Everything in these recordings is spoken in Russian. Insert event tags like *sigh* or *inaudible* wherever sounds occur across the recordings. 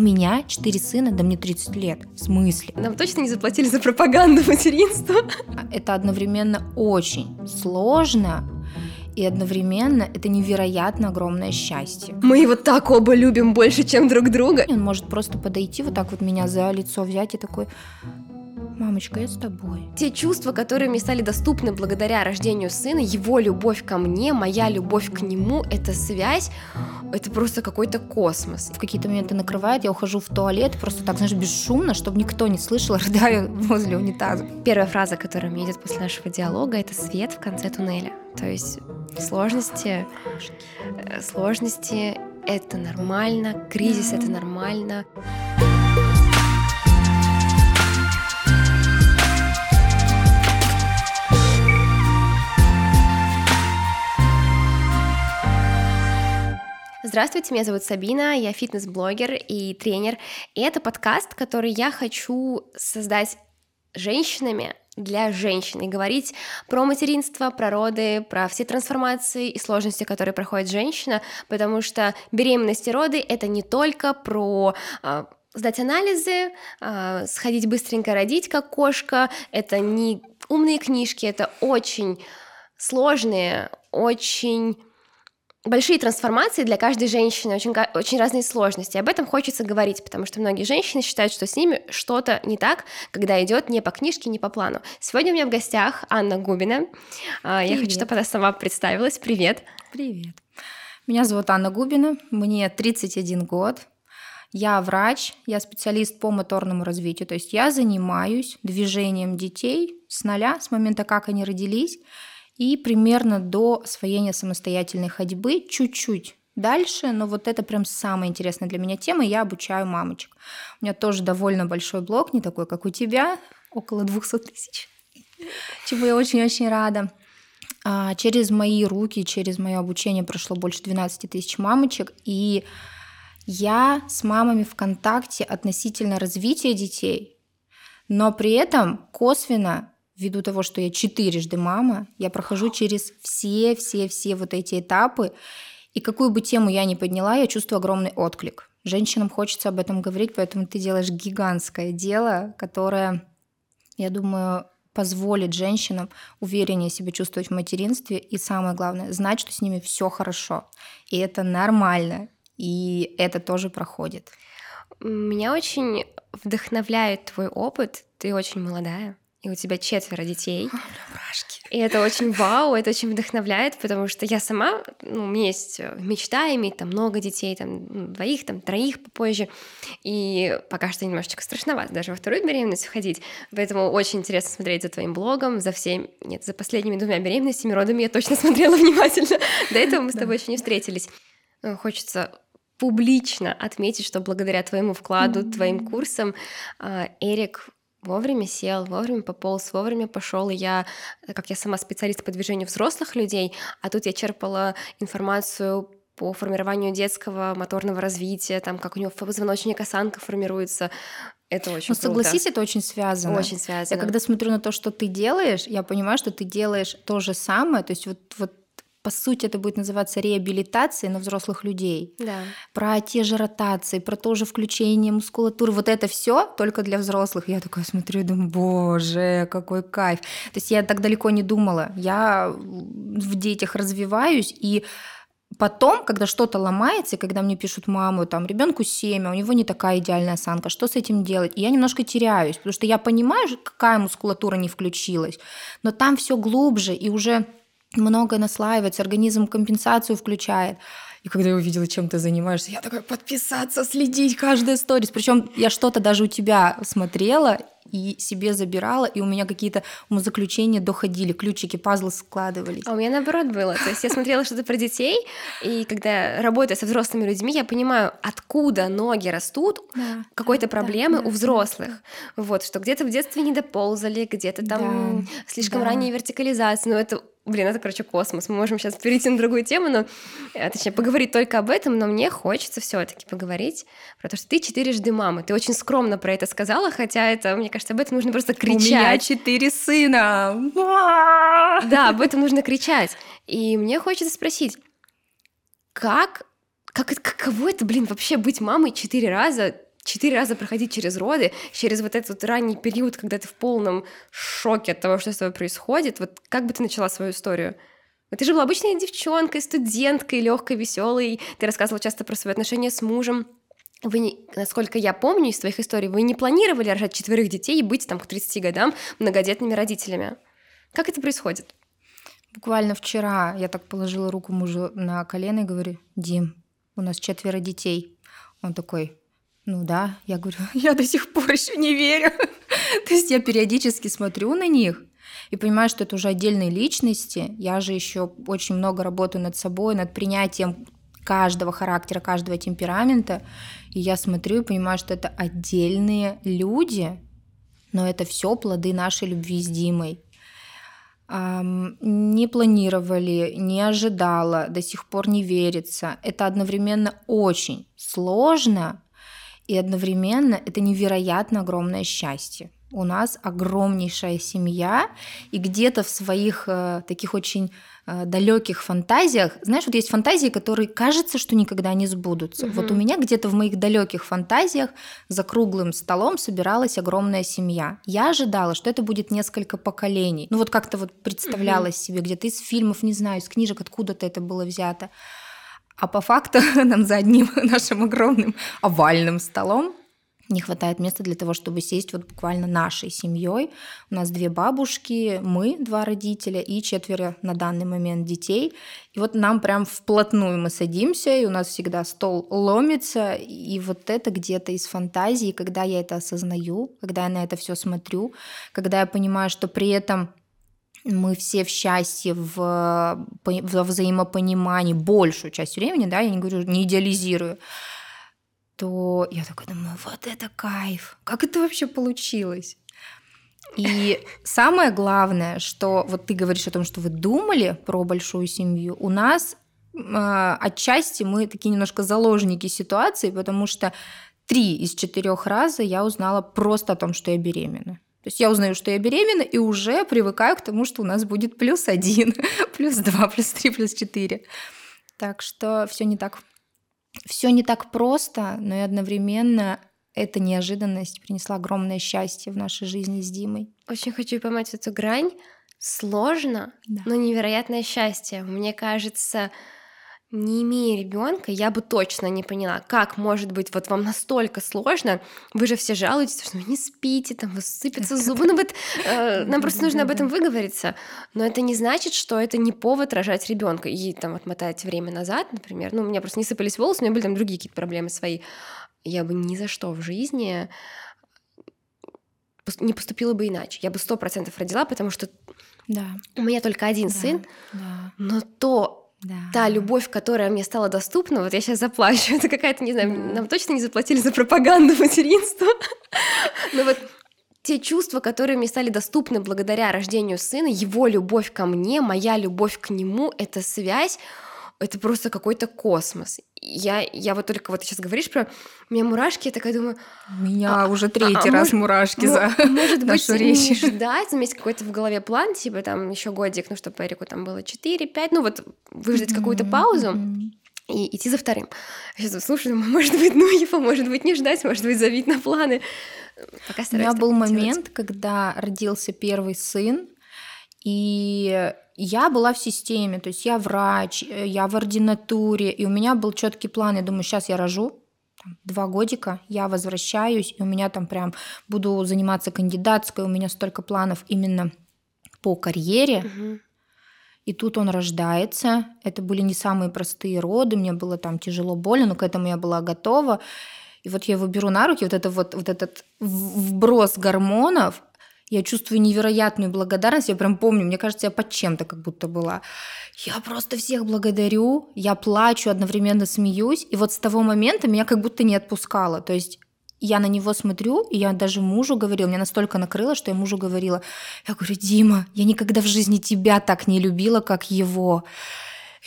меня четыре сына, да мне 30 лет. В смысле? Нам точно не заплатили за пропаганду *laughs* материнства? Это одновременно очень сложно, и одновременно это невероятно огромное счастье. Мы его так оба любим больше, чем друг друга. Он может просто подойти, вот так вот меня за лицо взять и такой, Мамочка, я с тобой. Те чувства, которые мне стали доступны благодаря рождению сына, его любовь ко мне, моя любовь к нему, эта связь, это просто какой-то космос. В какие-то моменты накрывает, я ухожу в туалет, просто так, знаешь, бесшумно, чтобы никто не слышал, *laughs* рыдаю возле унитаза. Первая фраза, которая мне идет после нашего диалога, это свет в конце туннеля. То есть сложности, э, сложности это нормально, кризис это нормально. Здравствуйте, меня зовут Сабина, я фитнес-блогер и тренер, и это подкаст, который я хочу создать женщинами для женщин и говорить про материнство, про роды, про все трансформации и сложности, которые проходит женщина, потому что беременность и роды — это не только про э, сдать анализы, э, сходить быстренько родить, как кошка, это не умные книжки, это очень сложные, очень большие трансформации для каждой женщины, очень, очень разные сложности. Об этом хочется говорить, потому что многие женщины считают, что с ними что-то не так, когда идет не по книжке, не по плану. Сегодня у меня в гостях Анна Губина. Привет. Я хочу, чтобы она сама представилась. Привет. Привет. Меня зовут Анна Губина, мне 31 год. Я врач, я специалист по моторному развитию, то есть я занимаюсь движением детей с нуля, с момента, как они родились, и примерно до освоения самостоятельной ходьбы чуть-чуть дальше, но вот это прям самая интересная для меня тема, я обучаю мамочек. У меня тоже довольно большой блог, не такой, как у тебя, около 200 тысяч, чему я очень-очень рада. А через мои руки, через мое обучение прошло больше 12 тысяч мамочек, и я с мамами в контакте относительно развития детей, но при этом косвенно ввиду того, что я четырежды мама, я прохожу через все-все-все вот эти этапы, и какую бы тему я ни подняла, я чувствую огромный отклик. Женщинам хочется об этом говорить, поэтому ты делаешь гигантское дело, которое, я думаю, позволит женщинам увереннее себя чувствовать в материнстве и самое главное, знать, что с ними все хорошо. И это нормально, и это тоже проходит. Меня очень вдохновляет твой опыт. Ты очень молодая и у тебя четверо детей. И это очень вау, это очень вдохновляет, потому что я сама, ну, у меня есть э, мечта иметь там много детей, там двоих, там троих попозже, и пока что немножечко страшновато даже во вторую беременность входить, поэтому очень интересно смотреть за твоим блогом, за всеми, нет, за последними двумя беременностями, родами я точно *laughs* смотрела внимательно, до этого мы с тобой еще не встретились. Э, хочется публично отметить, что благодаря твоему вкладу, твоим курсам э, Эрик вовремя сел, вовремя пополз, вовремя пошел. И я, как я сама специалист по движению взрослых людей, а тут я черпала информацию по формированию детского моторного развития, там, как у него позвоночник осанка формируется. Это очень Ну, согласись, это очень связано. Очень связано. Я когда смотрю на то, что ты делаешь, я понимаю, что ты делаешь то же самое. То есть вот, вот по сути, это будет называться реабилитацией на взрослых людей. Да. Про те же ротации, про то же включение мускулатуры. Вот это все только для взрослых. Я такая смотрю и думаю, боже, какой кайф. То есть я так далеко не думала. Я в детях развиваюсь, и Потом, когда что-то ломается, когда мне пишут маму, там, ребенку 7, а у него не такая идеальная осанка, что с этим делать? И я немножко теряюсь, потому что я понимаю, какая мускулатура не включилась, но там все глубже, и уже много наслаивается, организм компенсацию включает. И когда я увидела, чем ты занимаешься, я такая, подписаться, следить, каждая сторис. Причем я что-то даже у тебя смотрела и себе забирала, и у меня какие-то умозаключения доходили, ключики, пазлы складывались. А у меня наоборот было. То есть я смотрела что-то про детей, и когда работаю со взрослыми людьми, я понимаю, откуда ноги растут да, какой-то да, проблемы да, у взрослых. Да. Вот, что где-то в детстве не доползали, где-то там да, слишком да. ранняя вертикализация. Но это Блин, это, короче, космос. Мы можем сейчас перейти на другую тему, но, э, точнее, поговорить только об этом, но мне хочется все таки поговорить про то, что ты четырежды мама. Ты очень скромно про это сказала, хотя это, мне кажется, об этом нужно просто кричать. У меня четыре сына! Да, об этом нужно кричать. И мне хочется спросить, как, как, каково это, блин, вообще быть мамой четыре раза четыре раза проходить через роды, через вот этот вот ранний период, когда ты в полном шоке от того, что с тобой происходит. Вот как бы ты начала свою историю? Ты же была обычной девчонкой, студенткой, легкой, веселой. Ты рассказывала часто про свои отношения с мужем. Вы, насколько я помню из твоих историй, вы не планировали рожать четверых детей и быть там к 30 годам многодетными родителями. Как это происходит? Буквально вчера я так положила руку мужу на колено и говорю, Дим, у нас четверо детей. Он такой, ну да. Я говорю, *laughs* я до сих пор еще не верю. *laughs* То есть я периодически смотрю на них и понимаю, что это уже отдельные личности. Я же еще очень много работаю над собой, над принятием каждого характера, каждого темперамента. И я смотрю и понимаю, что это отдельные люди, но это все плоды нашей любви с Димой не планировали, не ожидала, до сих пор не верится. Это одновременно очень сложно, и одновременно это невероятно огромное счастье. У нас огромнейшая семья, и где-то в своих э, таких очень Э, далеких фантазиях, знаешь, вот есть фантазии, которые кажется, что никогда не сбудутся. Угу. Вот у меня где-то в моих далеких фантазиях за круглым столом собиралась огромная семья. Я ожидала, что это будет несколько поколений. Ну вот как-то вот представлялась угу. себе где-то из фильмов, не знаю, из книжек, откуда-то это было взято. А по факту *laughs* нам за одним *laughs* нашим огромным овальным столом не хватает места для того, чтобы сесть вот буквально нашей семьей. У нас две бабушки, мы, два родителя и четверо на данный момент детей. И вот нам прям вплотную мы садимся, и у нас всегда стол ломится, и вот это где-то из фантазии, когда я это осознаю, когда я на это все смотрю, когда я понимаю, что при этом мы все в счастье, в, в взаимопонимании большую часть времени, да, я не говорю, не идеализирую, то я такая думаю, вот это кайф, как это вообще получилось? И самое главное, что вот ты говоришь о том, что вы думали про большую семью, у нас э, отчасти мы такие немножко заложники ситуации, потому что три из четырех раза я узнала просто о том, что я беременна. То есть я узнаю, что я беременна, и уже привыкаю к тому, что у нас будет плюс один, *laughs* плюс два, плюс три, плюс четыре. Так что все не так все не так просто, но и одновременно эта неожиданность принесла огромное счастье в нашей жизни с Димой. Очень хочу поймать эту грань. Сложно, да. но невероятное счастье. Мне кажется, не имея ребенка, я бы точно не поняла, как может быть вот вам настолько сложно. Вы же все жалуетесь, что вы не спите, там высыпятся зубы. Ну вот э, нам просто нужно об этом выговориться. Но это не значит, что это не повод рожать ребенка и там отмотать время назад, например. Ну, у меня просто не сыпались волосы, у меня были там другие какие-то проблемы свои. Я бы ни за что в жизни не поступила бы иначе. Я бы сто процентов родила, потому что да. у меня только один да, сын, да. но то да. Та любовь, которая мне стала доступна, вот я сейчас заплачу, *laughs* это какая-то, не знаю, да. нам точно не заплатили за пропаганду *laughs* материнства, но вот те чувства, которые мне стали доступны благодаря рождению сына, его любовь ко мне, моя любовь к нему, эта связь, это просто какой-то космос. Я, я вот только вот сейчас говоришь про... У меня мурашки, я такая думаю... У меня а, уже третий а, раз может, мурашки за Может *laughs* быть, речь. не ждать, заметить какой-то в голове план, типа там еще годик, ну, чтобы Эрику там было 4-5, ну, вот выждать какую-то паузу и идти за вторым. Я сейчас слушаю, думаю, может быть, ну, его, может быть, не ждать, может быть, забить на планы. Пока У меня был момент, когда родился первый сын, и я была в системе, то есть я врач, э, я в ординатуре, и у меня был четкий план. Я думаю, сейчас я рожу, два годика, я возвращаюсь, и у меня там прям буду заниматься кандидатской, у меня столько планов именно по карьере. Угу. И тут он рождается. Это были не самые простые роды, мне было там тяжело, больно, но к этому я была готова. И вот я его беру на руки, вот, это вот, вот этот вброс гормонов, я чувствую невероятную благодарность. Я прям помню, мне кажется, я под чем-то как будто была. Я просто всех благодарю, я плачу, одновременно смеюсь. И вот с того момента меня как будто не отпускало. То есть я на него смотрю, и я даже мужу говорила, меня настолько накрыло, что я мужу говорила, я говорю, Дима, я никогда в жизни тебя так не любила, как его.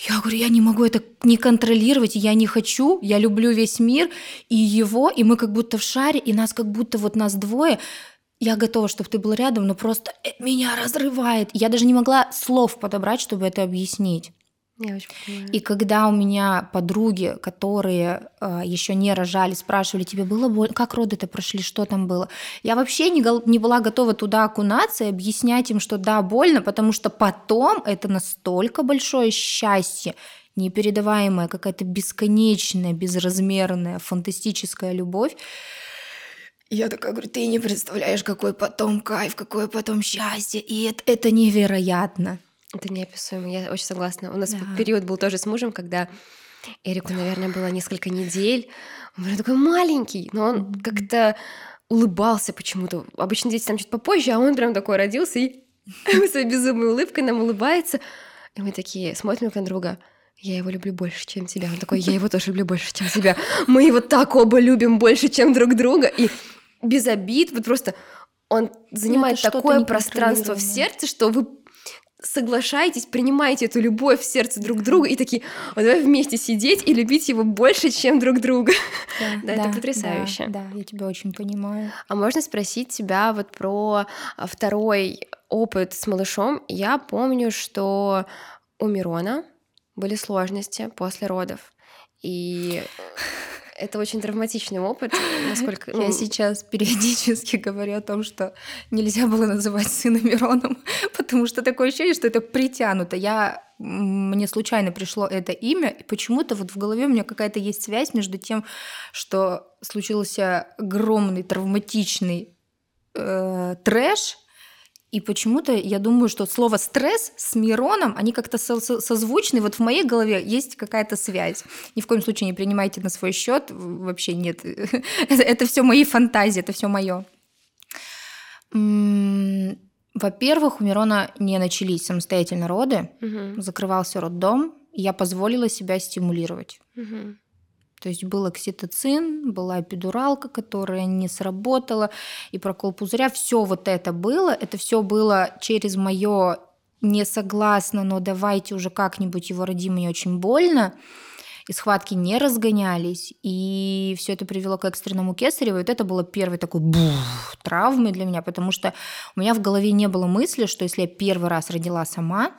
Я говорю, я не могу это не контролировать, я не хочу, я люблю весь мир и его, и мы как будто в шаре, и нас как будто вот нас двое, я готова, чтобы ты был рядом, но просто э, меня разрывает. Я даже не могла слов подобрать, чтобы это объяснить. Я очень понимаю. И когда у меня подруги, которые э, еще не рожали, спрашивали, тебе было больно, как роды-то прошли, что там было, я вообще не, не была готова туда окунаться и объяснять им, что да, больно, потому что потом это настолько большое счастье, непередаваемая, какая-то бесконечная, безразмерная, фантастическая любовь. Я такая говорю, ты не представляешь, какой потом кайф, какое потом счастье, и это, это невероятно. Это неописуемо, я очень согласна. У нас Да. период был тоже с мужем, когда Эрику, наверное, было несколько недель. Он был такой маленький, но он Мгм. как-то улыбался почему-то. Обычно дети там чуть попозже, а он прям такой родился и *laughs* своей безумной улыбкой нам улыбается. И мы такие смотрим друг на друга. Я его люблю больше, чем тебя. Он такой, я его тоже люблю больше, чем тебя. *laughs* Мы его так оба любим больше, чем друг друга. И без обид, вот просто он занимает такое пространство в сердце, что вы соглашаетесь, принимаете эту любовь в сердце друг друга и такие, вот давай вместе сидеть и любить его больше, чем друг друга. Да, *laughs* это потрясающе. Да, да, я тебя очень понимаю. А можно спросить тебя вот про а, второй опыт с малышом? Я помню, что у Мирона были сложности после родов. И *laughs* это очень травматичный опыт, насколько... Я сейчас периодически говорю о том, что нельзя было называть сына Мироном, *laughs* потому что такое ощущение, что это притянуто. Я мне случайно пришло это имя, и почему-то вот в голове у меня какая-то есть связь между тем, что случился огромный травматичный э, трэш, и почему-то я думаю, что слово стресс с Мироном, они как-то со- со- созвучны. Вот в моей голове есть какая-то связь. Ни в коем случае не принимайте на свой счет. Вообще нет. *laughs* Это, все мои фантазии, это все мое. Во-первых, у Мирона не начались самостоятельно роды. Закрывался роддом, и я позволила себя стимулировать. То есть был окситоцин, была эпидуралка, которая не сработала, и прокол пузыря. Все вот это было. Это все было через мое не согласна, но давайте уже как-нибудь его родим, мне очень больно. И схватки не разгонялись, и все это привело к экстренному кесареву. И вот это было первой такой бух, травмой для меня, потому что у меня в голове не было мысли, что если я первый раз родила сама,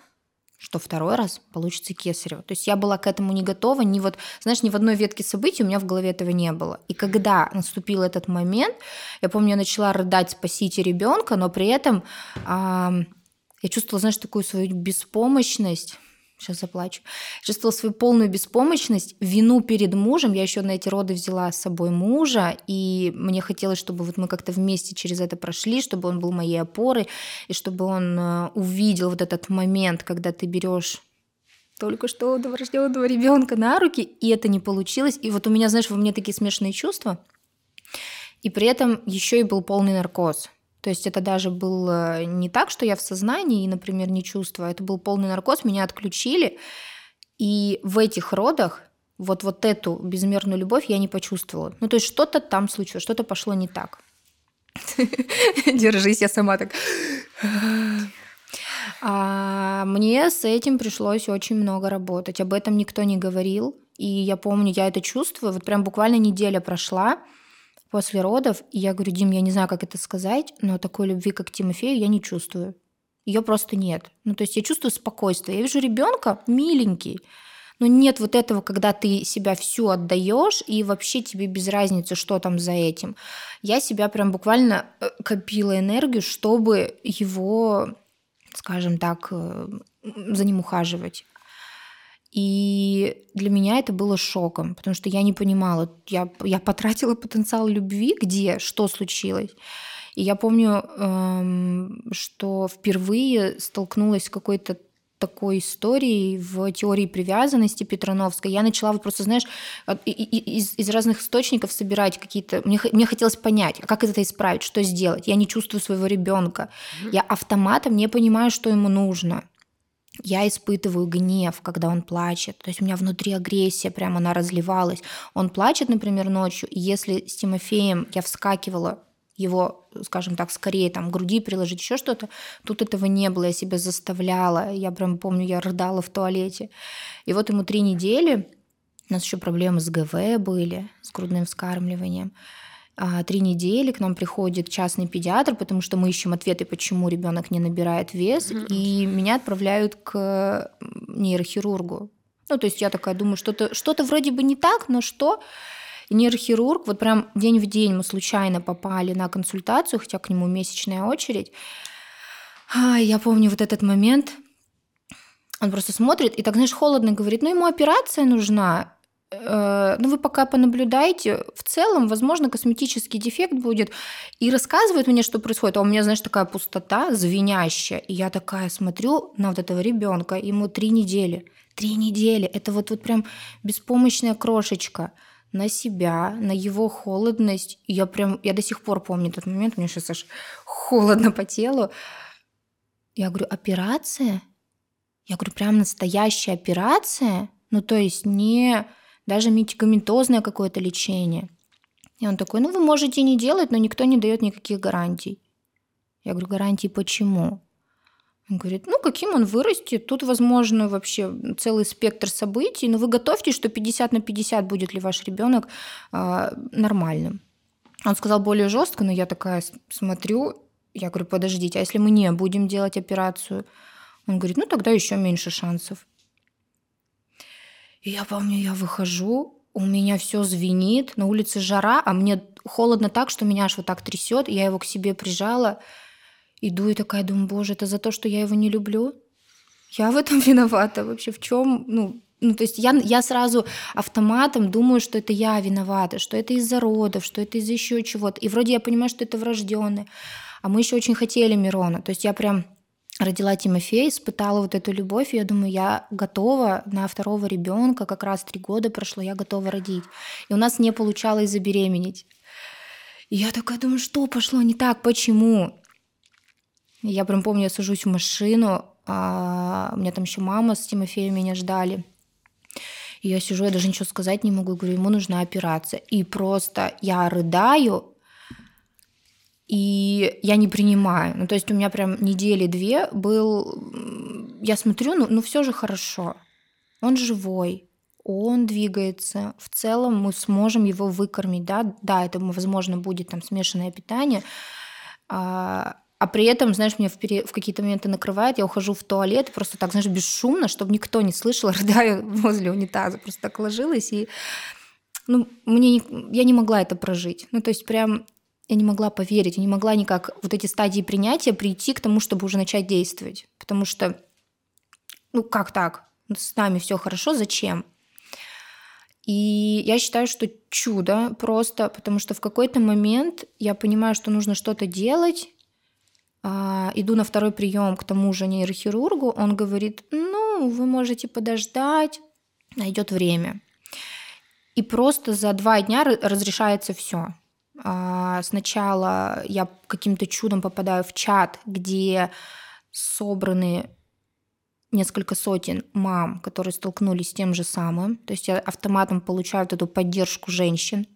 что второй раз получится кесарево. То есть я была к этому не готова, ни вот, знаешь, ни в одной ветке событий у меня в голове этого не было. И когда наступил этот момент, я помню, я начала рыдать «спасите ребенка», но при этом ам, я чувствовала, знаешь, такую свою беспомощность, сейчас заплачу, чувствовала свою полную беспомощность, вину перед мужем. Я еще на эти роды взяла с собой мужа, и мне хотелось, чтобы вот мы как-то вместе через это прошли, чтобы он был моей опорой, и чтобы он э, увидел вот этот момент, когда ты берешь только что новорожденного ребенка на руки, и это не получилось. И вот у меня, знаешь, во мне такие смешанные чувства. И при этом еще и был полный наркоз. То есть это даже было не так, что я в сознании и, например, не чувствую. Это был полный наркоз, меня отключили. И в этих родах вот, вот эту безмерную любовь я не почувствовала. Ну, то есть что-то там случилось, что-то пошло не так. *laughs* Держись, я сама так. *sighs* А мне с этим пришлось очень много работать. Об этом никто не говорил. И я помню, я это чувствую. Вот прям буквально неделя прошла после родов. И я говорю, Дим, я не знаю, как это сказать, но такой любви, как Тимофею, я не чувствую. Ее просто нет. Ну, то есть я чувствую спокойствие. Я вижу ребенка миленький, но нет вот этого, когда ты себя всю отдаешь, и вообще тебе без разницы, что там за этим. Я себя прям буквально э, копила энергию, чтобы его, скажем так, э, за ним ухаживать. И для меня это было шоком, потому что я не понимала, я, я потратила потенциал любви, где, что случилось. И я помню, эм, что впервые столкнулась с какой-то такой историей в теории привязанности Петрановской. Я начала вот просто, знаешь, из, из разных источников собирать какие-то... Мне, мне хотелось понять, а как это исправить, что сделать. Я не чувствую своего ребенка. Я автоматом не понимаю, что ему нужно. Я испытываю гнев, когда он плачет. То есть у меня внутри агрессия, прямо она разливалась. Он плачет, например, ночью, и если с Тимофеем я вскакивала его, скажем так, скорее там груди приложить, еще что-то, тут этого не было, я себя заставляла. Я прям помню, я рыдала в туалете. И вот ему три недели, у нас еще проблемы с ГВ были, с грудным вскармливанием. А, три недели к нам приходит частный педиатр, потому что мы ищем ответы, почему ребенок не набирает вес, mm-hmm. и меня отправляют к нейрохирургу. Ну, то есть я такая думаю, что-то что вроде бы не так, но что? И нейрохирург, вот прям день в день мы случайно попали на консультацию, хотя к нему месячная очередь. А, я помню вот этот момент, он просто смотрит и так, знаешь, холодно говорит, ну ему операция нужна, ну, вы пока понаблюдайте. В целом, возможно, косметический дефект будет. И рассказывает мне, что происходит. А у меня, знаешь, такая пустота звенящая. И я такая смотрю на вот этого ребенка. Ему три недели. Три недели. Это вот, вот прям беспомощная крошечка на себя, на его холодность. И я прям, я до сих пор помню этот момент, мне сейчас аж холодно по телу. Я говорю, операция? Я говорю, прям настоящая операция? Ну, то есть не даже медикаментозное какое-то лечение. И он такой, ну вы можете не делать, но никто не дает никаких гарантий. Я говорю, гарантии почему? Он говорит, ну каким он вырастет, тут возможно вообще целый спектр событий, но вы готовьтесь, что 50 на 50 будет ли ваш ребенок э, нормальным. Он сказал более жестко, но я такая смотрю, я говорю, подождите, а если мы не будем делать операцию? Он говорит, ну тогда еще меньше шансов. И я помню, я выхожу, у меня все звенит, на улице жара, а мне холодно так, что меня аж вот так трясет. Я его к себе прижала, иду и такая думаю, боже, это за то, что я его не люблю? Я в этом *laughs* виновата вообще? В чем? Ну, ну, то есть я, я сразу автоматом думаю, что это я виновата, что это из-за родов, что это из-за еще чего-то. И вроде я понимаю, что это врожденное. А мы еще очень хотели Мирона. То есть я прям родила Тимофея, испытала вот эту любовь, и я думаю, я готова на второго ребенка, как раз три года прошло, я готова родить. И у нас не получалось забеременеть. И я такая думаю, что пошло не так, почему? И я прям помню, я сажусь в машину, а у меня там еще мама с Тимофеем меня ждали. И я сижу, я даже ничего сказать не могу, говорю, ему нужна операция. И просто я рыдаю, и я не принимаю. Ну, то есть у меня прям недели две был... Я смотрю, ну, ну все же хорошо. Он живой, он двигается. В целом мы сможем его выкормить, да, да, это, возможно, будет там смешанное питание, а, а при этом, знаешь, меня в, пере... в какие-то моменты накрывает, я ухожу в туалет, просто так, знаешь, бесшумно, чтобы никто не слышал, *laughs* рыдаю возле унитаза, просто так ложилась, и ну, мне я не могла это прожить. Ну, то есть прям я не могла поверить, я не могла никак вот эти стадии принятия прийти к тому, чтобы уже начать действовать. Потому что, ну как так? С нами все хорошо, зачем? И я считаю, что чудо просто, потому что в какой-то момент я понимаю, что нужно что-то делать, а, иду на второй прием к тому же нейрохирургу, он говорит, ну, вы можете подождать, найдет время. И просто за два дня разрешается все. А, сначала я каким-то чудом попадаю в чат, где собраны несколько сотен мам, которые столкнулись с тем же самым. То есть я автоматом получаю вот эту поддержку женщин.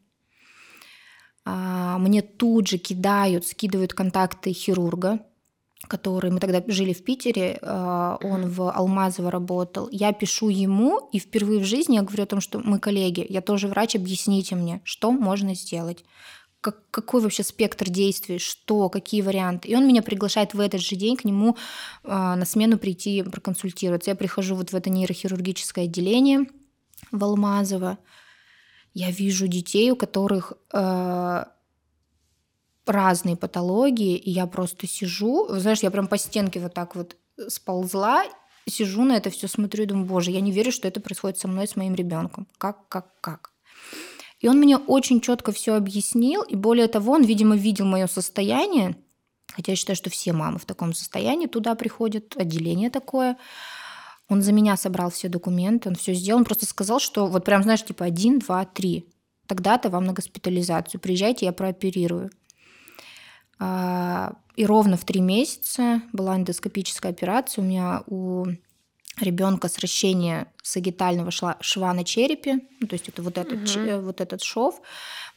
А, мне тут же кидают, скидывают контакты хирурга, который мы тогда жили в Питере, а, он в Алмазово работал. Я пишу ему, и впервые в жизни я говорю о том, что мы коллеги, я тоже врач, объясните мне, что можно сделать как, какой вообще спектр действий, что, какие варианты. И он меня приглашает в этот же день к нему э, на смену прийти проконсультироваться. Я прихожу вот в это нейрохирургическое отделение в Алмазово. Я вижу детей, у которых э, разные патологии, и я просто сижу, знаешь, я прям по стенке вот так вот сползла, сижу на это все, смотрю и думаю, боже, я не верю, что это происходит со мной, с моим ребенком. Как, как, как? И он мне очень четко все объяснил, и более того, он, видимо, видел мое состояние, хотя я считаю, что все мамы в таком состоянии туда приходят, отделение такое. Он за меня собрал все документы, он все сделал, он просто сказал, что вот прям, знаешь, типа один, два, три, тогда-то вам на госпитализацию, приезжайте, я прооперирую. А, и ровно в три месяца была эндоскопическая операция. У меня у ребенка сращение сагитального шва на черепе, ну, то есть это вот этот, угу. вот этот шов.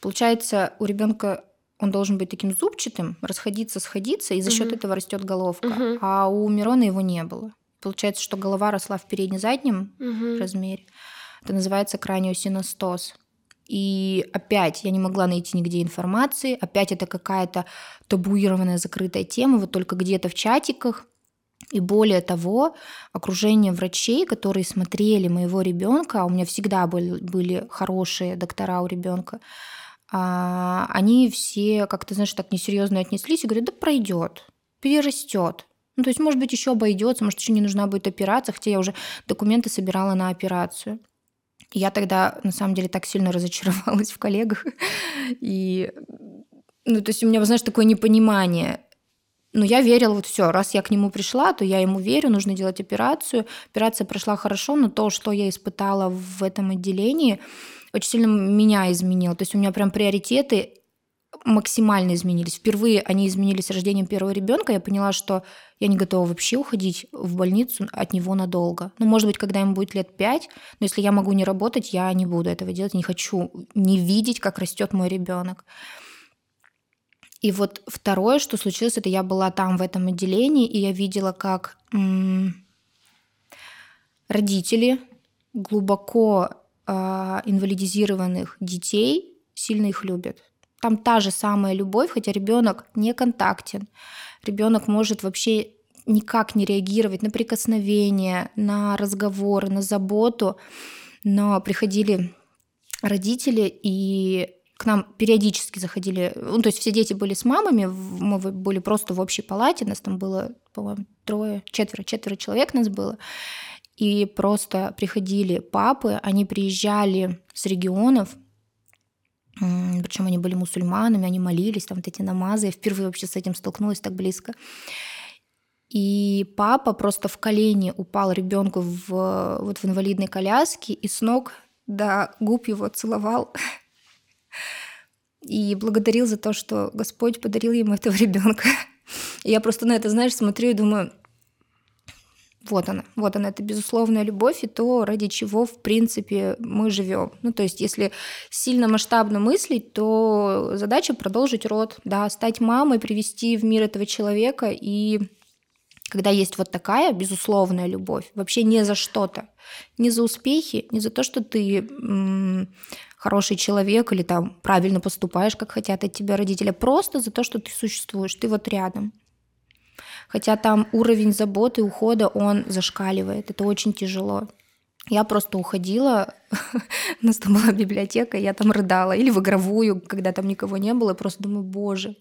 Получается, у ребенка он должен быть таким зубчатым, расходиться, сходиться, и за счет угу. этого растет головка. Угу. А у Мирона его не было. Получается, что голова росла в передне-заднем угу. размере. Это называется краниосиностоз. И опять я не могла найти нигде информации, опять это какая-то табуированная закрытая тема, вот только где-то в чатиках. И более того, окружение врачей, которые смотрели моего ребенка, а у меня всегда были, были хорошие доктора у ребенка, а, они все как-то, знаешь, так несерьезно отнеслись и говорят, да пройдет, перерастет. Ну, то есть, может быть, еще обойдется, может, еще не нужна будет операция, хотя я уже документы собирала на операцию. Я тогда, на самом деле, так сильно *laughs* разочаровалась в коллегах. И, ну, то есть у меня, знаешь, такое непонимание. Но я верила, вот все, раз я к нему пришла, то я ему верю, нужно делать операцию. Операция прошла хорошо, но то, что я испытала в этом отделении, очень сильно меня изменило. То есть у меня прям приоритеты максимально изменились. Впервые они изменились с рождением первого ребенка. Я поняла, что я не готова вообще уходить в больницу от него надолго. Ну, может быть, когда ему будет лет пять, но если я могу не работать, я не буду этого делать, не хочу не видеть, как растет мой ребенок. И вот второе, что случилось, это я была там в этом отделении, и я видела, как м- родители глубоко э, инвалидизированных детей сильно их любят. Там та же самая любовь, хотя ребенок не контактен. Ребенок может вообще никак не реагировать на прикосновения, на разговоры, на заботу. Но приходили родители и к нам периодически заходили, ну, то есть все дети были с мамами, мы были просто в общей палате, нас там было, по-моему, трое, четверо, четверо человек нас было, и просто приходили папы, они приезжали с регионов, причем они были мусульманами, они молились, там вот эти намазы. Я впервые вообще с этим столкнулась так близко. И папа просто в колени упал ребенку в, вот в инвалидной коляске и с ног до губ его целовал *laughs* и благодарил за то, что Господь подарил ему этого *laughs* ребенка. я просто на это, знаешь, смотрю и думаю, вот она, вот она, это безусловная любовь и то, ради чего, в принципе, мы живем. Ну, то есть, если сильно масштабно мыслить, то задача продолжить род, да, стать мамой, привести в мир этого человека и когда есть вот такая безусловная любовь, вообще не за что-то, не за успехи, не за то, что ты хороший человек или там правильно поступаешь, как хотят от тебя родители, а просто за то, что ты существуешь, ты вот рядом. Хотя там уровень заботы, ухода, он зашкаливает. Это очень тяжело. Я просто уходила, *laughs* у нас там была библиотека, я там рыдала. Или в игровую, когда там никого не было, просто думаю, боже,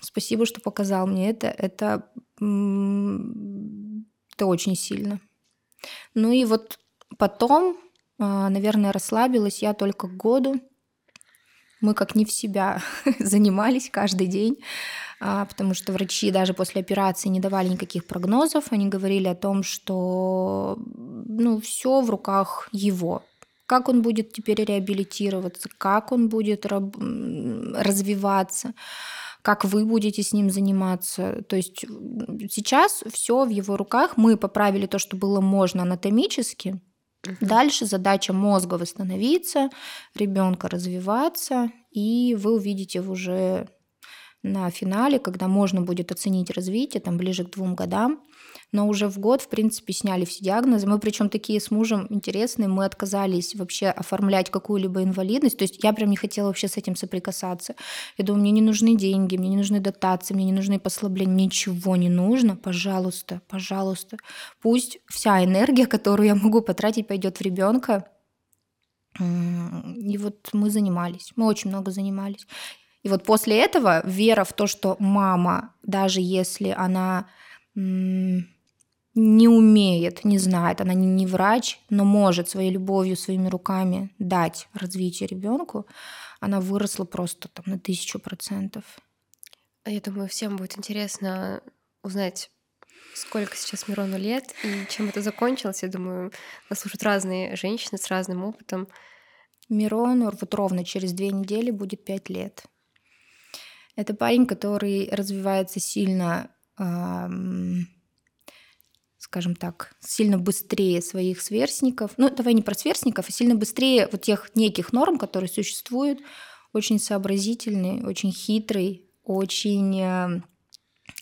спасибо, что показал мне это. Это, это очень сильно. Ну и вот потом, наверное, расслабилась я только к году. Мы как не в себя *laughs* занимались каждый день. А, потому что врачи даже после операции не давали никаких прогнозов, они говорили о том, что ну, все в руках его. Как он будет теперь реабилитироваться, как он будет развиваться, как вы будете с ним заниматься. То есть сейчас все в его руках. Мы поправили то, что было можно анатомически. Дальше задача мозга восстановиться, ребенка развиваться, и вы увидите уже на финале, когда можно будет оценить развитие, там ближе к двум годам. Но уже в год, в принципе, сняли все диагнозы. Мы причем такие с мужем интересные, мы отказались вообще оформлять какую-либо инвалидность. То есть я прям не хотела вообще с этим соприкасаться. Я думаю, мне не нужны деньги, мне не нужны дотации, мне не нужны послабления, ничего не нужно. Пожалуйста, пожалуйста. Пусть вся энергия, которую я могу потратить, пойдет в ребенка. И вот мы занимались, мы очень много занимались. И вот после этого вера в то, что мама, даже если она не умеет, не знает, она не, не врач, но может своей любовью, своими руками дать развитие ребенку, она выросла просто там на тысячу процентов. А я думаю, всем будет интересно узнать, сколько сейчас Мирону лет и чем это закончилось. Я думаю, нас слушают разные женщины с разным опытом. Мирону вот ровно через две недели будет пять лет. Это парень, который развивается сильно, эм, скажем так, сильно быстрее своих сверстников. Ну, давай не про сверстников, а сильно быстрее вот тех неких норм, которые существуют. Очень сообразительный, очень хитрый, очень э,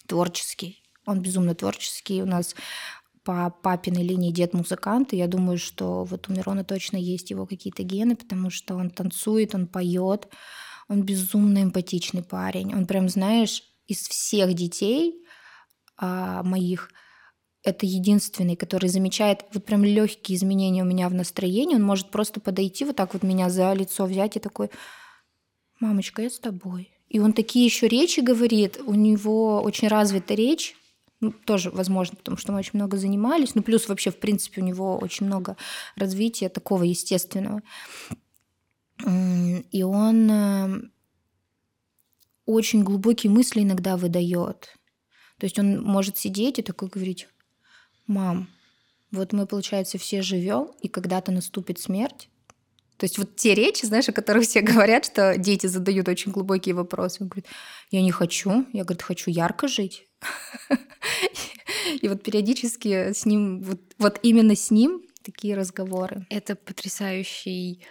творческий. Он безумно творческий. У нас по папиной линии дед музыкант, и я думаю, что вот у Мирона точно есть его какие-то гены, потому что он танцует, он поет, он безумно эмпатичный парень. Он прям, знаешь, из всех детей а, моих это единственный, который замечает вот прям легкие изменения у меня в настроении. Он может просто подойти вот так вот меня за лицо взять и такой, мамочка, я с тобой. И он такие еще речи говорит, у него очень развита речь, ну, тоже возможно, потому что мы очень много занимались, ну, плюс вообще, в принципе, у него очень много развития такого естественного. И он э, очень глубокие мысли иногда выдает. То есть он может сидеть и такой говорить, мам, вот мы, получается, все живем, и когда-то наступит смерть. То есть вот те речи, знаешь, о которых все *laughs* говорят, что дети задают очень глубокие вопросы. Он говорит, я не хочу, я, говорит, хочу ярко жить. *laughs* И вот периодически с ним, вот, вот именно с ним такие разговоры. Это потрясающий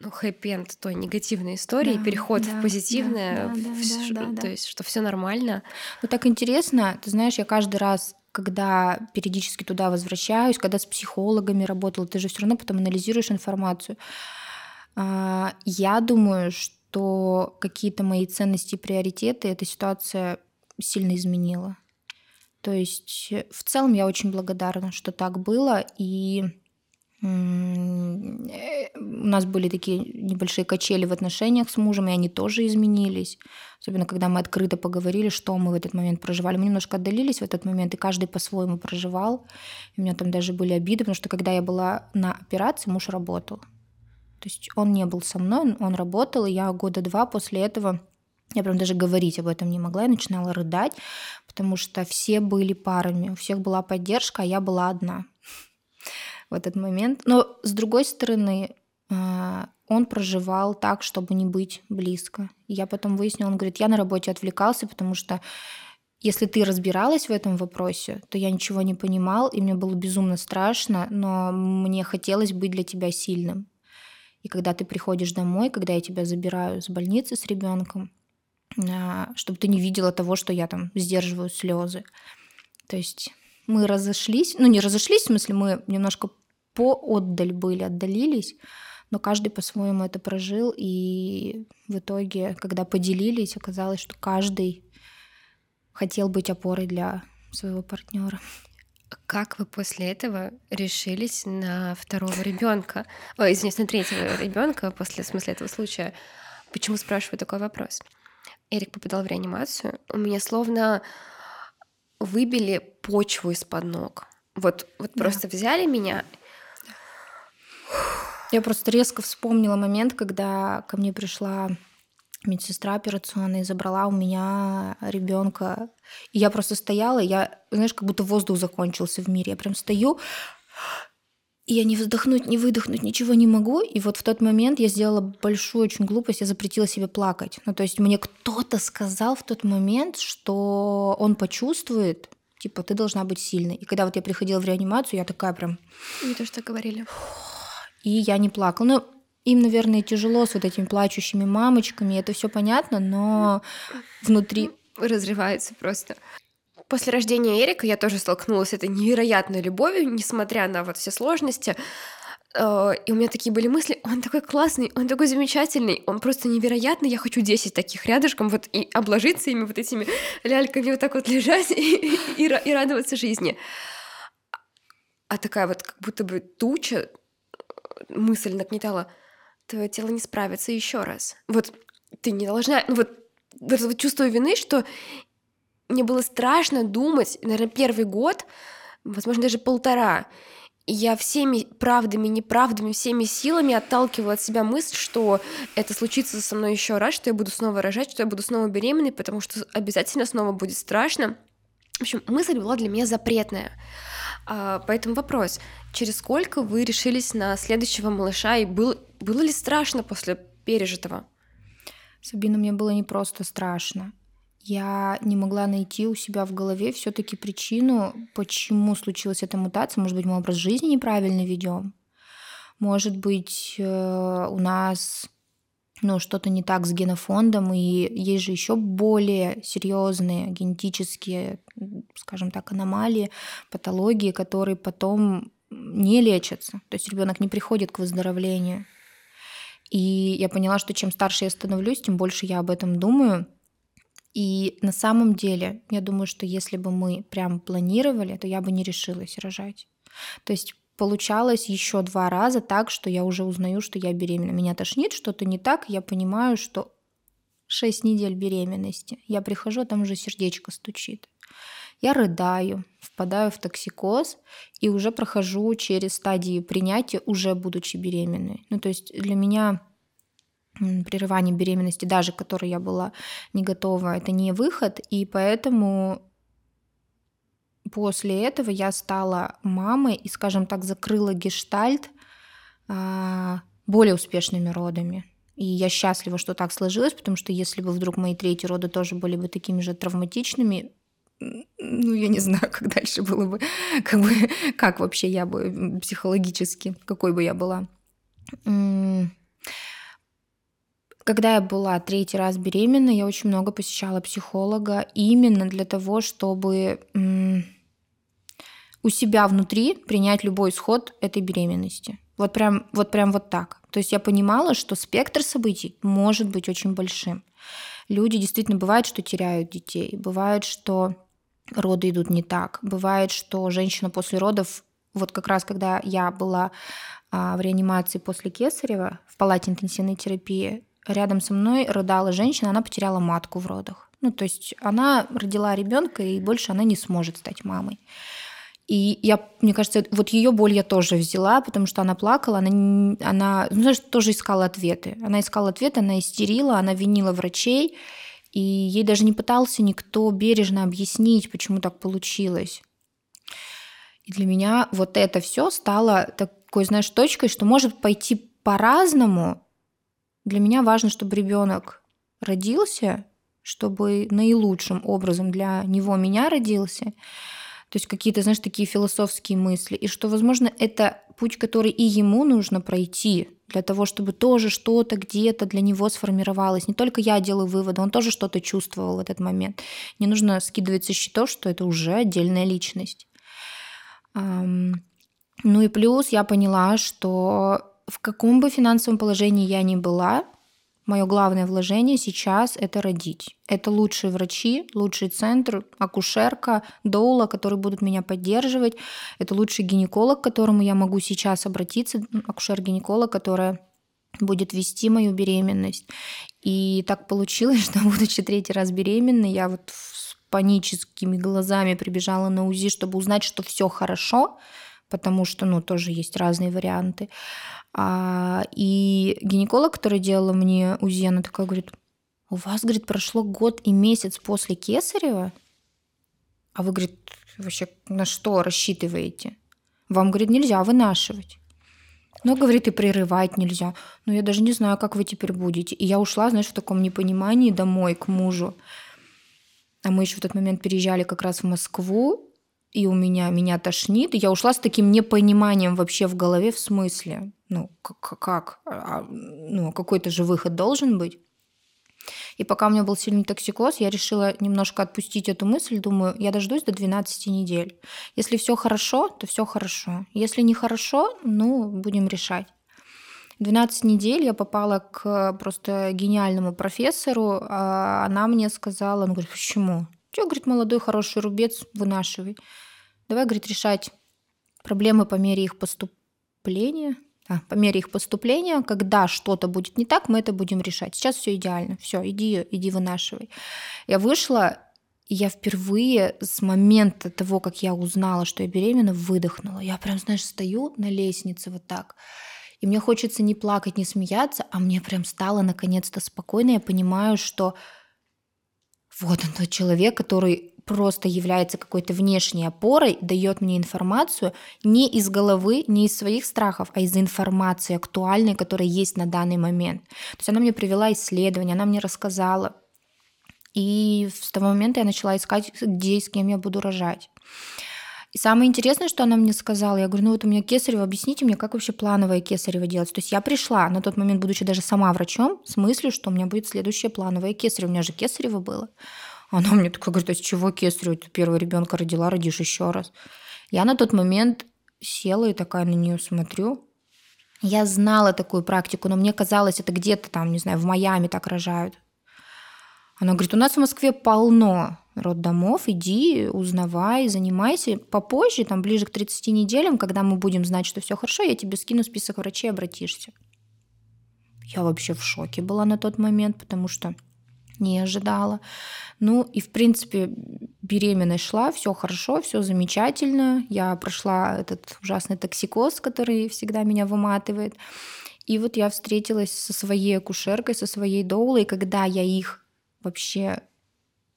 ну, хэппи-энд той негативной истории, да, переход да, в позитивное, да, да, в, да, да, то есть, что все нормально. Ну, так интересно, ты знаешь, я каждый раз когда периодически туда возвращаюсь, когда с психологами работала, ты же все равно потом анализируешь информацию. А, я думаю, что какие-то мои ценности и приоритеты эта ситуация сильно изменила. То есть э, в целом я очень благодарна, что так было, и у нас были такие небольшие качели в отношениях с мужем, и они тоже изменились. Особенно, когда мы открыто поговорили, что мы в этот момент проживали. Мы немножко отдалились в этот момент, и каждый по-своему проживал. У меня там даже были обиды, потому что когда я была на операции, муж работал. То есть он не был со мной, он работал, и я года два после этого я прям даже говорить об этом не могла, я начинала рыдать, потому что все были парами, у всех была поддержка, а я была одна в этот момент. Но с другой стороны, а, он проживал так, чтобы не быть близко. Я потом выяснила, он говорит, я на работе отвлекался, потому что если ты разбиралась в этом вопросе, то я ничего не понимал, и мне было безумно страшно, но мне хотелось быть для тебя сильным. И когда ты приходишь домой, когда я тебя забираю с больницы с ребенком, а, чтобы ты не видела того, что я там сдерживаю слезы. То есть мы разошлись, ну не разошлись, в смысле мы немножко поотдаль были, отдалились, но каждый по-своему это прожил, и в итоге, когда поделились, оказалось, что каждый хотел быть опорой для своего партнера. Как вы после этого решились на второго ребенка? Ой, извините, на третьего ребенка после смысла этого случая? Почему спрашиваю такой вопрос? Эрик попадал в реанимацию, у меня словно выбили почву из-под ног. Вот, вот да. просто взяли меня. Я просто резко вспомнила момент, когда ко мне пришла медсестра операционная и забрала у меня ребенка. И я просто стояла, я, знаешь, как будто воздух закончился в мире. Я прям стою, я не вздохнуть, не выдохнуть, ничего не могу. И вот в тот момент я сделала большую очень глупость, я запретила себе плакать. Ну, то есть мне кто-то сказал в тот момент, что он почувствует, типа, ты должна быть сильной. И когда вот я приходила в реанимацию, я такая прям... Мне тоже так говорили. И я не плакала. Ну, им, наверное, тяжело с вот этими плачущими мамочками, это все понятно, но внутри... Разрывается просто. После рождения Эрика я тоже столкнулась с этой невероятной любовью, несмотря на вот все сложности. Э, и у меня такие были мысли, он такой классный, он такой замечательный, он просто невероятный, я хочу 10 таких рядышком, вот и обложиться ими, вот этими ляльками вот так вот лежать и, и, и радоваться жизни. А такая вот как будто бы туча, мысль нагнетала, твое тело не справится еще раз. Вот ты не должна, ну вот, вот чувство вины, что мне было страшно думать, наверное, первый год, возможно, даже полтора. Я всеми правдами, неправдами, всеми силами отталкивала от себя мысль, что это случится со мной еще раз, что я буду снова рожать, что я буду снова беременной, потому что обязательно снова будет страшно. В общем, мысль была для меня запретная. А, поэтому вопрос, через сколько вы решились на следующего малыша, и был, было ли страшно после пережитого? Сабина, мне было не просто страшно я не могла найти у себя в голове все-таки причину, почему случилась эта мутация. Может быть, мы образ жизни неправильно ведем. Может быть, э, у нас ну, что-то не так с генофондом, и есть же еще более серьезные генетические, скажем так, аномалии, патологии, которые потом не лечатся. То есть ребенок не приходит к выздоровлению. И я поняла, что чем старше я становлюсь, тем больше я об этом думаю. И на самом деле, я думаю, что если бы мы прям планировали, то я бы не решилась рожать. То есть получалось еще два раза так, что я уже узнаю, что я беременна. Меня тошнит, что-то не так, я понимаю, что 6 недель беременности. Я прихожу, а там уже сердечко стучит. Я рыдаю, впадаю в токсикоз и уже прохожу через стадии принятия, уже будучи беременной. Ну, то есть для меня прерывание беременности, даже которой я была не готова, это не выход, и поэтому после этого я стала мамой и, скажем так, закрыла гештальт а, более успешными родами. И я счастлива, что так сложилось, потому что если бы вдруг мои третьи роды тоже были бы такими же травматичными, ну, я не знаю, *laughs* как дальше было бы, как, бы, как вообще я бы психологически, какой бы я была. Когда я была третий раз беременна, я очень много посещала психолога именно для того, чтобы у себя внутри принять любой исход этой беременности. Вот прям, вот прям вот так. То есть я понимала, что спектр событий может быть очень большим. Люди действительно бывает, что теряют детей, бывает, что роды идут не так, бывает, что женщина после родов, вот как раз когда я была а, в реанимации после Кесарева в палате интенсивной терапии, рядом со мной рыдала женщина, она потеряла матку в родах. Ну, то есть она родила ребенка, и больше она не сможет стать мамой. И я, мне кажется, вот ее боль я тоже взяла, потому что она плакала, она, она ну, знаешь, тоже искала ответы. Она искала ответы, она истерила, она винила врачей, и ей даже не пытался никто бережно объяснить, почему так получилось. И для меня вот это все стало такой, знаешь, точкой, что может пойти по-разному. Для меня важно, чтобы ребенок родился, чтобы наилучшим образом для него меня родился. То есть какие-то, знаешь, такие философские мысли. И что, возможно, это путь, который и ему нужно пройти для того, чтобы тоже что-то где-то для него сформировалось. Не только я делаю выводы, он тоже что-то чувствовал в этот момент. Не нужно скидывать со счетов, что это уже отдельная личность. Ну и плюс я поняла, что в каком бы финансовом положении я ни была, Мое главное вложение сейчас – это родить. Это лучшие врачи, лучший центр, акушерка, доула, которые будут меня поддерживать. Это лучший гинеколог, к которому я могу сейчас обратиться, акушер-гинеколог, которая будет вести мою беременность. И так получилось, *laughs* что, будучи третий раз беременной, я вот с паническими глазами прибежала на УЗИ, чтобы узнать, что все хорошо, потому что, ну, тоже есть разные варианты. А, и гинеколог, который делала мне УЗИ, она такая говорит, у вас, говорит, прошло год и месяц после кесарева, а вы, говорит, вообще на что рассчитываете? Вам, говорит, нельзя вынашивать. Но, говорит, и прерывать нельзя. Но я даже не знаю, как вы теперь будете. И я ушла, знаешь, в таком непонимании домой к мужу. А мы еще в тот момент переезжали как раз в Москву, и у меня меня тошнит, я ушла с таким непониманием вообще в голове, в смысле, ну как, как? А, ну какой-то же выход должен быть. И пока у меня был сильный токсикоз, я решила немножко отпустить эту мысль. Думаю, я дождусь до 12 недель. Если все хорошо, то все хорошо. Если не хорошо, ну, будем решать. 12 недель я попала к просто гениальному профессору. А она мне сказала, ну, говорит, почему? Че, говорит, молодой хороший рубец, вынашивай. Давай, говорит, решать проблемы по мере их поступления. А, по мере их поступления, когда что-то будет не так, мы это будем решать. Сейчас все идеально. Все, иди, иди вынашивай. Я вышла, и я впервые с момента того, как я узнала, что я беременна, выдохнула. Я прям, знаешь, стою на лестнице вот так. И мне хочется не плакать, не смеяться, а мне прям стало наконец-то спокойно. Я понимаю, что вот он тот человек, который просто является какой-то внешней опорой, дает мне информацию не из головы, не из своих страхов, а из информации актуальной, которая есть на данный момент. То есть она мне привела исследование, она мне рассказала. И с того момента я начала искать, где и с кем я буду рожать. И самое интересное, что она мне сказала, я говорю, ну вот у меня кесарево, объясните мне, как вообще плановое кесарево делать. То есть я пришла на тот момент, будучи даже сама врачом, с мыслью, что у меня будет следующее плановое кесарево. У меня же кесарево было. Она мне такая говорит, а с чего кесарево? Ты первого ребенка родила, родишь еще раз. Я на тот момент села и такая на нее смотрю. Я знала такую практику, но мне казалось, это где-то там, не знаю, в Майами так рожают. Она говорит, у нас в Москве полно роддомов, иди, узнавай, занимайся. Попозже, там ближе к 30 неделям, когда мы будем знать, что все хорошо, я тебе скину список врачей, обратишься. Я вообще в шоке была на тот момент, потому что не ожидала. Ну и, в принципе, беременность шла, все хорошо, все замечательно. Я прошла этот ужасный токсикоз, который всегда меня выматывает. И вот я встретилась со своей акушеркой, со своей доулой, когда я их вообще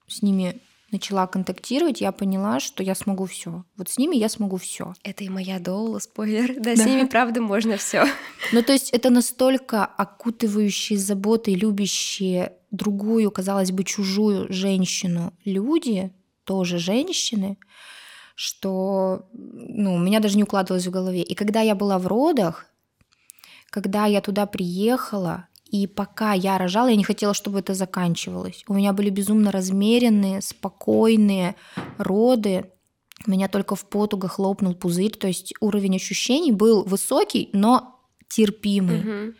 с ними начала контактировать, я поняла, что я смогу все. Вот с ними я смогу все. Это и моя доула, спойлер. *laughs* Да, да, с ними, правда, можно все. Ну, то есть это настолько окутывающие заботой, любящие другую, казалось бы, чужую женщину люди, тоже женщины, что ну, у меня даже не укладывалось в голове. И когда я была в родах, когда я туда приехала, и пока я рожала, я не хотела, чтобы это заканчивалось. У меня были безумно размеренные, спокойные роды. У меня только в потугах хлопнул пузырь. То есть уровень ощущений был высокий, но терпимый. Угу.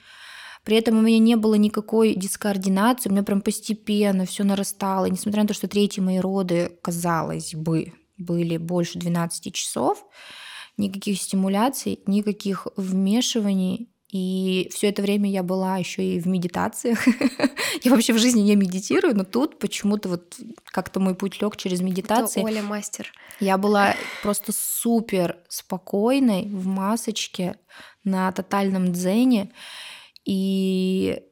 При этом у меня не было никакой дискоординации, у меня прям постепенно все нарастало. И несмотря на то, что третьи мои роды, казалось бы, были больше 12 часов, никаких стимуляций, никаких вмешиваний и все это время я была еще и в медитациях. *laughs* я вообще в жизни не медитирую, но тут почему-то вот как-то мой путь лег через медитации. Это Оля мастер. Я была просто супер спокойной в масочке на тотальном дзене. И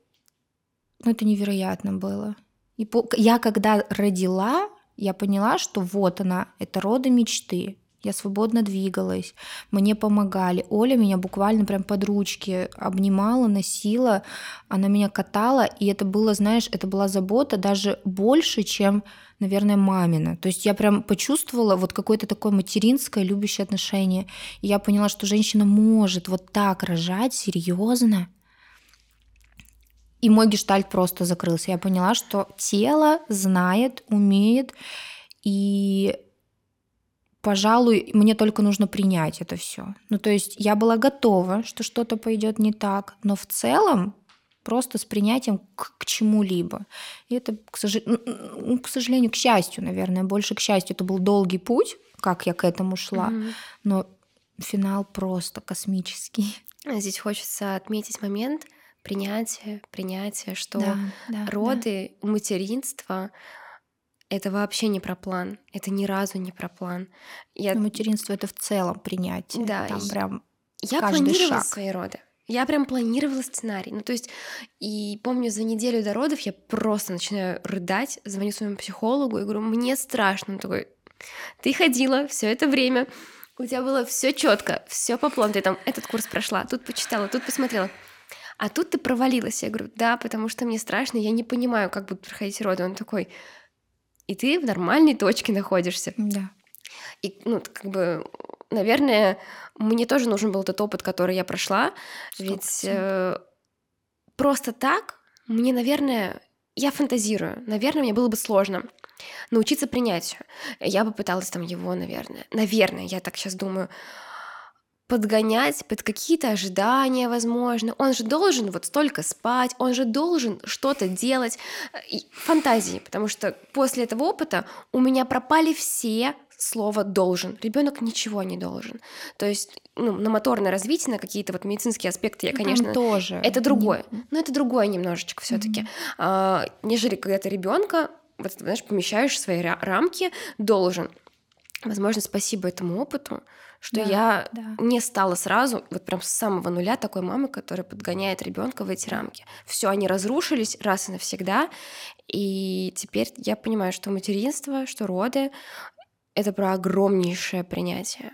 ну, это невероятно было. И по... я когда родила, я поняла, что вот она, это роды мечты. Я свободно двигалась, мне помогали. Оля меня буквально прям под ручки обнимала, носила, она меня катала, и это было, знаешь, это была забота даже больше, чем, наверное, мамина. То есть я прям почувствовала вот какое-то такое материнское, любящее отношение. И я поняла, что женщина может вот так рожать, серьезно. И мой гештальт просто закрылся. Я поняла, что тело знает, умеет, и пожалуй, мне только нужно принять это все. Ну, то есть я была готова, что что-то пойдет не так, но в целом просто с принятием к, к чему-либо. И это, к, сож... ну, к сожалению, к счастью, наверное, больше к счастью. Это был долгий путь, как я к этому шла, mm-hmm. но финал просто космический. Здесь хочется отметить момент принятия, принятия, что да, да, роды, да. материнство это вообще не про план. Это ни разу не про план. Я... Но материнство это в целом принятие. Да. Там прям я планировала шаг. свои роды. Я прям планировала сценарий. Ну, то есть, и помню, за неделю до родов я просто начинаю рыдать, звоню своему психологу и говорю, мне страшно. Он такой, ты ходила все это время, у тебя было все четко, все по плану, ты там этот курс прошла, тут почитала, тут посмотрела. А тут ты провалилась. Я говорю, да, потому что мне страшно, я не понимаю, как будут проходить роды. Он такой, и ты в нормальной точке находишься. Да. И, ну, как бы, наверное, мне тоже нужен был тот опыт, который я прошла. 100%. Ведь э, просто так мне, наверное, я фантазирую. Наверное, мне было бы сложно научиться принятию. Я бы пыталась там его, наверное, наверное, я так сейчас думаю, подгонять под какие-то ожидания, возможно. Он же должен вот столько спать, он же должен что-то делать. И фантазии, потому что после этого опыта у меня пропали все слово должен. Ребенок ничего не должен. То есть, ну, на моторное развитие, на какие-то вот медицинские аспекты я, ну, конечно, Там тоже. Это другое. Не... Но это другое немножечко все-таки. Mm-hmm. А, нежели когда ты ребенка, вот, знаешь, помещаешь в свои рамки, должен. Возможно, спасибо этому опыту, что да, я да. не стала сразу, вот прям с самого нуля, такой мамы, которая подгоняет ребенка в эти рамки. Все, они разрушились раз и навсегда. И теперь я понимаю, что материнство, что роды — это про огромнейшее принятие.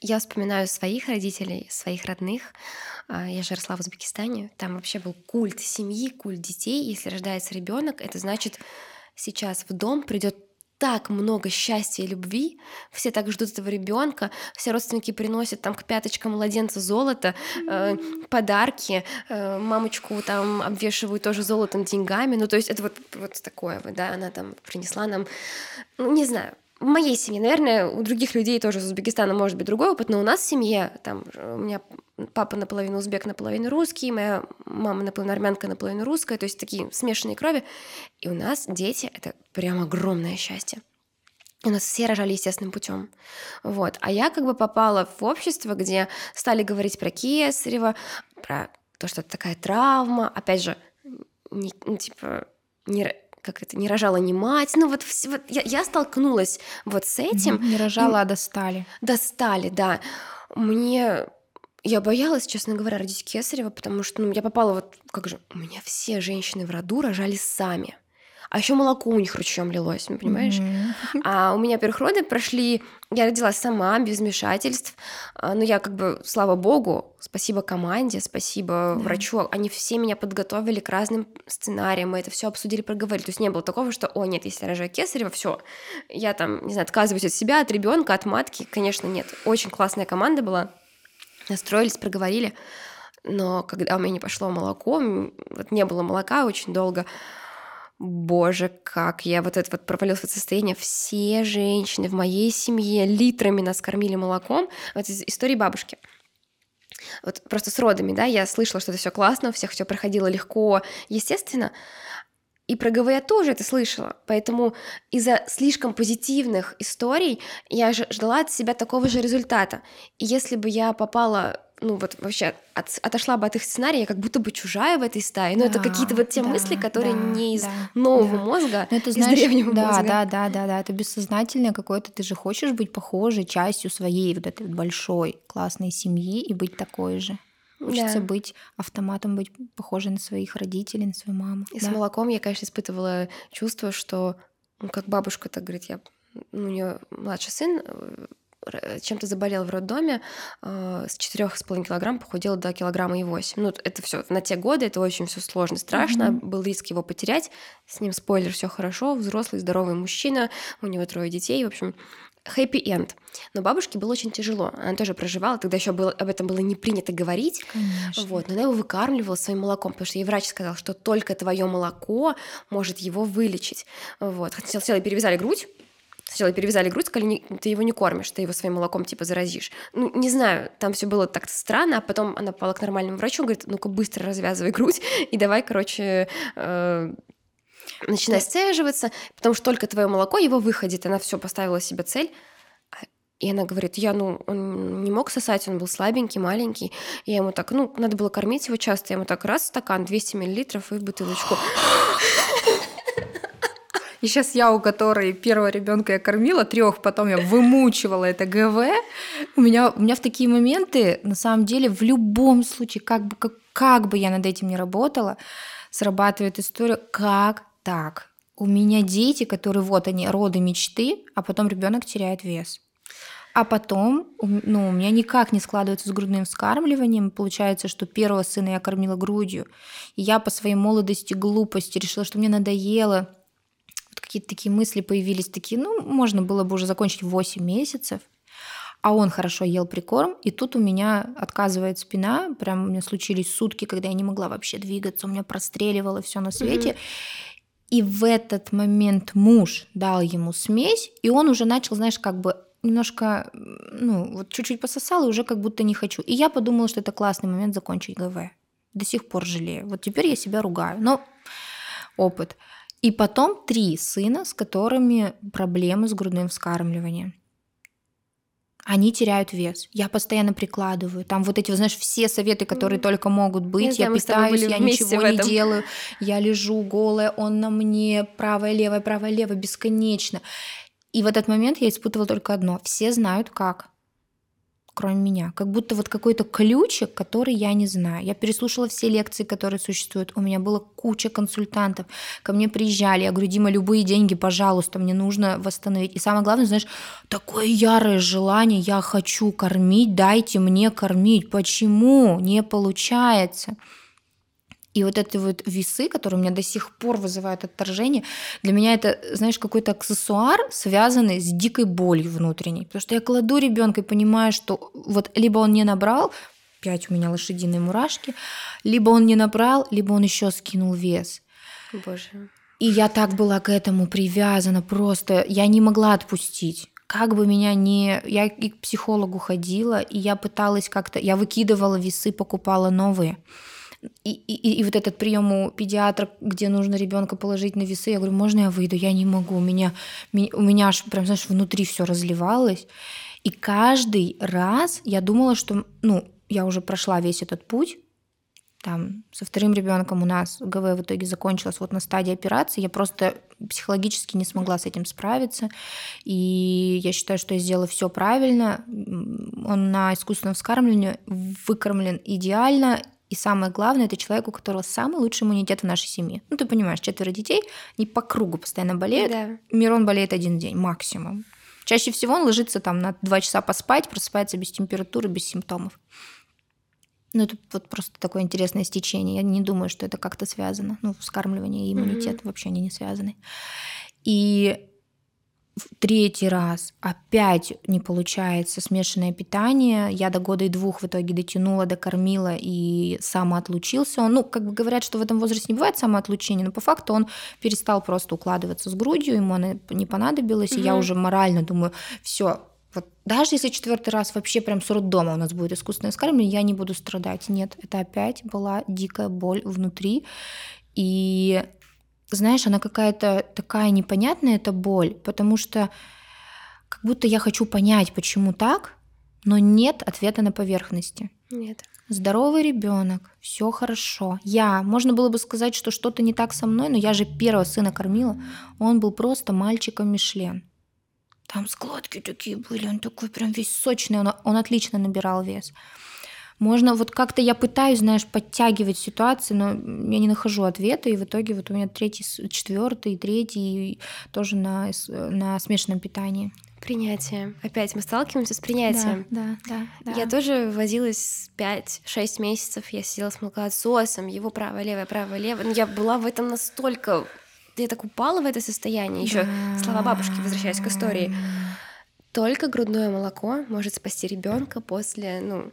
Я вспоминаю своих родителей, своих родных. А, я же росла в Узбекистане. Там вообще был культ семьи, культ детей. Если рождается ребенок, это значит, сейчас в дом придет так много счастья и любви, все так ждут этого ребенка, все родственники приносят там к пяточкам младенца золото, э, подарки, э, мамочку там обвешивают тоже золотом, деньгами, ну то есть это вот, вот такое вот, да, она там принесла нам, ну не знаю, в моей семье, наверное, у других людей тоже из Узбекистана может быть другой опыт, но у нас в семье, там, у меня папа наполовину узбек, наполовину русский, моя мама наполовину армянка, наполовину русская, то есть такие смешанные крови. И у нас дети — это прям огромное счастье. У нас все рожали естественным путем. Вот. А я как бы попала в общество, где стали говорить про кесарево, про то, что это такая травма. Опять же, не, ну, типа, не, как это, не рожала ни мать. Ну вот, вот я, я столкнулась вот с этим. Не рожала, и... а достали. Достали, да. Мне я боялась, честно говоря, родить кесарева, потому что ну, я попала вот, как же, у меня все женщины в роду рожали сами. А еще молоко у них ручьем лилось, понимаешь? Mm-hmm. А у меня первых роды прошли, я родилась сама, без вмешательств. А, но я как бы, слава богу, спасибо команде, спасибо yeah. врачу, они все меня подготовили к разным сценариям, мы это все обсудили, проговорили. То есть не было такого, что, о, нет, если я рожаю кесарева, все, я там, не знаю, отказываюсь от себя, от ребенка, от матки. Конечно, нет. Очень классная команда была настроились, проговорили. Но когда у меня не пошло молоко, вот не было молока очень долго, боже, как я вот это вот провалилась в это состояние. Все женщины в моей семье литрами нас кормили молоком. Вот из истории бабушки. Вот просто с родами, да, я слышала, что это все классно, у всех все проходило легко, естественно. И про ГВ я тоже это слышала. Поэтому из-за слишком позитивных историй я ждала от себя такого же результата. И если бы я попала ну вот вообще от, отошла бы от их сценария, я как будто бы чужая в этой стае. Но да, это какие-то вот те да, мысли, которые да, не из да, нового да. мозга, Но это, знаешь, из древнего да, мозга. Да, да, да, да, это бессознательное какое-то. Ты же хочешь быть похожей частью своей вот этой большой классной семьи и быть такой же. Хочется да. быть автоматом, быть похожей на своих родителей, на свою маму. И да. с молоком я, конечно, испытывала чувство, что, ну, как бабушка так говорит, я, ну, у нее младший сын чем-то заболел в роддоме, э, с 4,5 килограмм похудел до килограмма и 8. Ну, это все на те годы, это очень все сложно, страшно. Mm-hmm. Был риск его потерять. С ним, спойлер, все хорошо. Взрослый, здоровый мужчина, у него трое детей. В общем, happy end. Но бабушке было очень тяжело. Она тоже проживала, тогда еще было, об этом было не принято говорить. Конечно. Вот, но она его выкармливала своим молоком, потому что ей врач сказал, что только твое молоко может его вылечить. Вот. Сначала перевязали грудь, Сначала перевязали грудь, сказали, ты его не кормишь, ты его своим молоком типа заразишь. Ну, не знаю, там все было так странно, а потом она попала к нормальному врачу, говорит, ну-ка быстро развязывай грудь *laughs* и давай, короче, э, начинай сцеживаться, потому что только твое молоко его выходит. Она все поставила себе цель. И она говорит, я, ну, он не мог сосать, он был слабенький, маленький. И я ему так, ну, надо было кормить его часто. Я ему так, раз стакан, 200 миллилитров и в бутылочку. *gasps* *laughs* И сейчас я, у которой первого ребенка я кормила, трех, потом я вымучивала это ГВ. У меня, у меня в такие моменты, на самом деле, в любом случае, как бы, как, как бы я над этим не работала, срабатывает история, как так? У меня дети, которые вот они, роды мечты, а потом ребенок теряет вес. А потом, ну, у меня никак не складывается с грудным вскармливанием. Получается, что первого сына я кормила грудью. И я по своей молодости, глупости решила, что мне надоело. Какие-то такие мысли появились, такие, ну, можно было бы уже закончить 8 месяцев. А он хорошо ел прикорм, и тут у меня отказывает спина. Прям у меня случились сутки, когда я не могла вообще двигаться, у меня простреливало все на свете. Mm-hmm. И в этот момент муж дал ему смесь, и он уже начал, знаешь, как бы немножко, ну, вот чуть-чуть пососал, и уже как будто не хочу. И я подумала, что это классный момент закончить ГВ. До сих пор жалею. Вот теперь я себя ругаю. Но опыт. И потом три сына, с которыми проблемы с грудным вскармливанием они теряют вес. Я постоянно прикладываю. Там вот эти, знаешь, все советы, которые mm. только могут быть. Я, я питаюсь, я ничего не делаю. Я лежу голая, он на мне, правая, левая, правая, левая, бесконечно. И в этот момент я испытывала только одно. Все знают как кроме меня. Как будто вот какой-то ключик, который я не знаю. Я переслушала все лекции, которые существуют. У меня была куча консультантов. Ко мне приезжали. Я говорю, Дима, любые деньги, пожалуйста, мне нужно восстановить. И самое главное, знаешь, такое ярое желание, я хочу кормить, дайте мне кормить. Почему не получается? И вот эти вот весы, которые у меня до сих пор вызывают отторжение, для меня это, знаешь, какой-то аксессуар, связанный с дикой болью внутренней. Потому что я кладу ребенка и понимаю, что вот либо он не набрал, 5 у меня лошадиные мурашки, либо он не набрал, либо он еще скинул вес. Боже. И я так была к этому привязана просто, я не могла отпустить. Как бы меня не... Я и к психологу ходила, и я пыталась как-то... Я выкидывала весы, покупала новые. И, и, и вот этот прием у педиатра, где нужно ребенка положить на весы, я говорю, можно я выйду? Я не могу. У меня, у меня аж прям, знаешь, внутри все разливалось. И каждый раз я думала, что, ну, я уже прошла весь этот путь, там, со вторым ребенком у нас ГВ в итоге закончилась вот на стадии операции. Я просто психологически не смогла с этим справиться. И я считаю, что я сделала все правильно. Он на искусственном вскармливании выкормлен идеально. И самое главное, это человек, у которого самый лучший иммунитет в нашей семье. Ну, ты понимаешь, четверо детей, не по кругу постоянно болеют. Да. Мирон болеет один день максимум. Чаще всего он ложится там на два часа поспать, просыпается без температуры, без симптомов. Ну, это вот просто такое интересное стечение. Я не думаю, что это как-то связано. Ну, вскармливание и иммунитет mm-hmm. вообще они не связаны. И в третий раз опять не получается смешанное питание. Я до года и двух в итоге дотянула, докормила и самоотлучился. Он, ну, как бы говорят, что в этом возрасте не бывает самоотлучения, но по факту он перестал просто укладываться с грудью, ему она не понадобилось, угу. и я уже морально думаю, все, вот даже если четвертый раз вообще прям с роддома у нас будет искусственное вскармливание, я не буду страдать. Нет, это опять была дикая боль внутри. И знаешь, она какая-то такая непонятная, эта боль, потому что как будто я хочу понять, почему так, но нет ответа на поверхности. Нет. Здоровый ребенок, все хорошо. Я, можно было бы сказать, что что-то не так со мной, но я же первого сына кормила. Он был просто мальчиком Мишлен. Там складки такие были, он такой прям весь сочный, он, он отлично набирал вес. Можно вот как-то я пытаюсь, знаешь, подтягивать ситуации, но я не нахожу ответа, и в итоге вот у меня третий, четвертый, третий тоже на, на смешанном питании. Принятие. Опять мы сталкиваемся с принятием. Да, да, да. Я тоже возилась 5-6 месяцев, я сидела с молокоотсосом, его правое, левое, правое, левое. Но я была в этом настолько я так упала в это состояние. Еще слова бабушки, возвращаясь к истории. Только грудное молоко может спасти ребенка после, ну,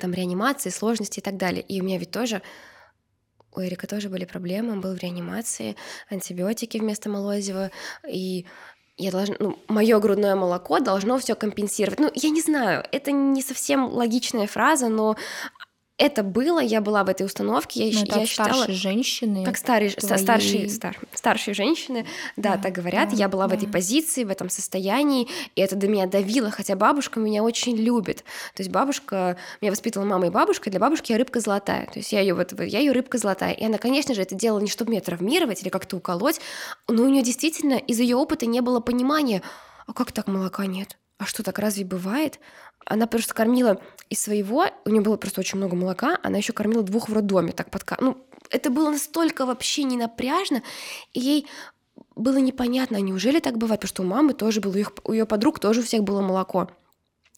там, реанимации, сложности и так далее. И у меня ведь тоже у Эрика тоже были проблемы, он был в реанимации, антибиотики вместо молозива, и я должна, ну, мое грудное молоко должно все компенсировать. Ну, я не знаю, это не совсем логичная фраза, но это было, я была в этой установке, я, ну, я считала... старшие женщины. Как старые, твои... старшие, стар, старшие женщины, да, да так говорят. Да, я была да. в этой позиции, в этом состоянии, и это до меня давило, хотя бабушка меня очень любит. То есть бабушка, меня воспитывала мама и бабушка, для бабушки я рыбка золотая. То есть я ее вот, я ее рыбка золотая. И она, конечно же, это делала не чтобы меня травмировать или как-то уколоть, но у нее действительно из ее опыта не было понимания, а как так молока нет? А что так разве бывает? Она просто кормила из своего, у нее было просто очень много молока, она еще кормила двух в роддоме, так подка... Ну, это было настолько вообще не напряжно, и ей было непонятно, неужели так бывает, потому что у мамы тоже было, у, их, у ее подруг тоже у всех было молоко.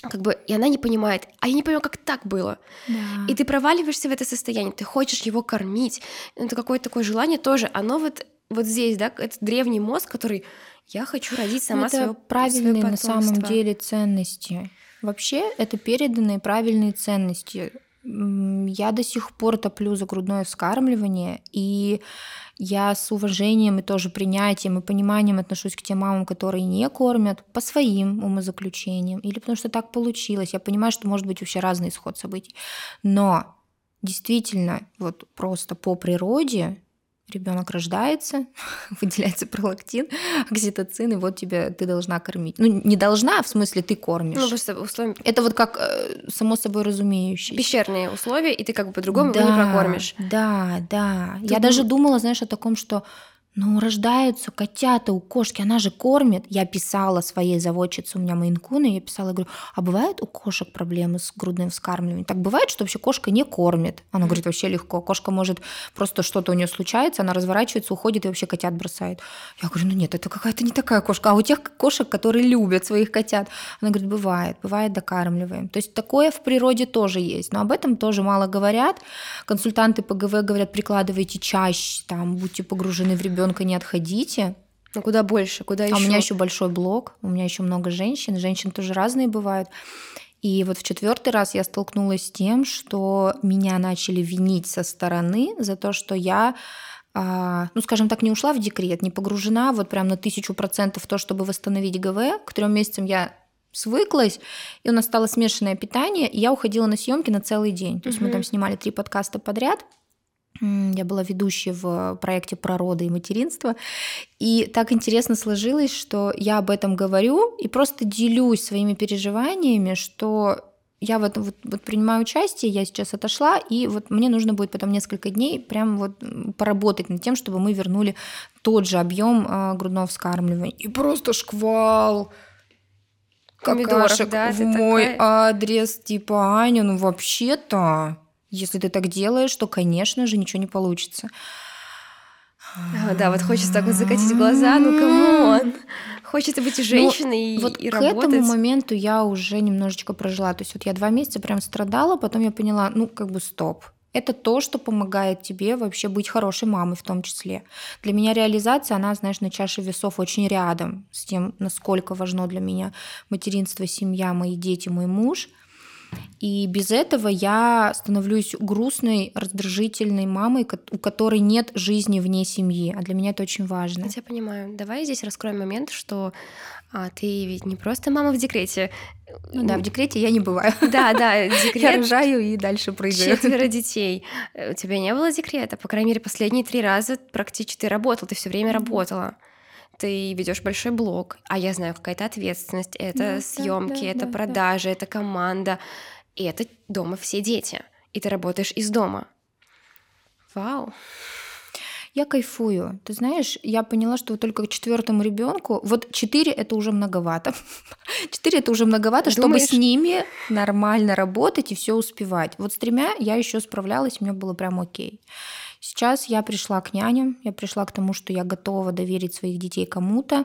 Как бы, и она не понимает, а я не понимаю, как так было. Да. И ты проваливаешься в это состояние, ты хочешь его кормить. Это какое-то такое желание тоже, оно вот, вот здесь, да, это древний мозг, который я хочу родить сама это своего правильные на самом деле ценности. Вообще это переданные правильные ценности. Я до сих пор топлю за грудное вскармливание, и я с уважением и тоже принятием и пониманием отношусь к тем мамам, которые не кормят по своим умозаключениям, или потому что так получилось. Я понимаю, что может быть вообще разный исход событий. Но действительно, вот просто по природе ребенок рождается, *laughs* выделяется пролактин, окситоцин, и вот тебе ты должна кормить. Ну, не должна, в смысле, ты кормишь. Ну, просто условия... Это вот как э, само собой разумеющее. Пещерные условия, и ты как бы по-другому да, его не прокормишь. Да, да. Ты Я даже думала, знаешь, о таком, что Ну, рождаются котята у кошки, она же кормит. Я писала своей заводчице, у меня мейнкуны, я писала, говорю, а бывает у кошек проблемы с грудным вскармливанием? Так бывает, что вообще кошка не кормит? Она говорит, вообще легко. Кошка может просто что-то у нее случается, она разворачивается, уходит и вообще котят бросает. Я говорю, ну нет, это какая-то не такая кошка. А у тех кошек, которые любят своих котят, она говорит, бывает, бывает, докармливаем. То есть такое в природе тоже есть, но об этом тоже мало говорят. Консультанты по ГВ говорят, прикладывайте чаще, там, будьте погружены в ребенка ребенка не отходите. Ну куда больше, куда еще? А у меня еще большой блог, у меня еще много женщин, женщин тоже разные бывают. И вот в четвертый раз я столкнулась с тем, что меня начали винить со стороны за то, что я а, ну, скажем так, не ушла в декрет, не погружена вот прям на тысячу процентов в то, чтобы восстановить ГВ. К трем месяцам я свыклась, и у нас стало смешанное питание, и я уходила на съемки на целый день. То есть mm-hmm. мы там снимали три подкаста подряд, я была ведущей в проекте про роды и материнство. И так интересно сложилось, что я об этом говорю и просто делюсь своими переживаниями, что я в этом вот, вот принимаю участие, я сейчас отошла, и вот мне нужно будет потом несколько дней прям вот поработать над тем, чтобы мы вернули тот же объем э, грудного вскармливания. И просто шквал какашек да, в мой такая... адрес, типа Аня, ну вообще-то если ты так делаешь, то, конечно же, ничего не получится. А, да, вот хочется так вот закатить глаза, ну come on. Хочется быть женщиной ну, вот и к работать. этому моменту я уже немножечко прожила. То есть вот я два месяца прям страдала, потом я поняла, ну как бы стоп. Это то, что помогает тебе вообще быть хорошей мамой в том числе. Для меня реализация, она, знаешь, на чаше весов очень рядом с тем, насколько важно для меня материнство, семья, мои дети, мой муж – и без этого я становлюсь грустной, раздражительной мамой, у которой нет жизни вне семьи. А для меня это очень важно. Я тебя понимаю. Давай здесь раскроем момент, что а, ты ведь не просто мама в декрете. Ну, да, в декрете я не бываю. *laughs* Да, да, декрет. Я рожаю и дальше прыгаю. Четверо детей. У тебя не было декрета? По крайней мере, последние три раза практически ты работала, ты все время работала ты ведешь большой блог, а я знаю, какая-то ответственность, это да, съемки, да, это да, продажи, да. это команда, и это дома все дети, и ты работаешь из дома. Вау. Я кайфую. Ты знаешь, я поняла, что только к четвертому ребенку, вот четыре это уже многовато. *laughs* Четыре это уже многовато, Думаешь? чтобы с ними нормально работать и все успевать. Вот с тремя я еще справлялась, мне было прям окей. Сейчас я пришла к няням, я пришла к тому, что я готова доверить своих детей кому-то.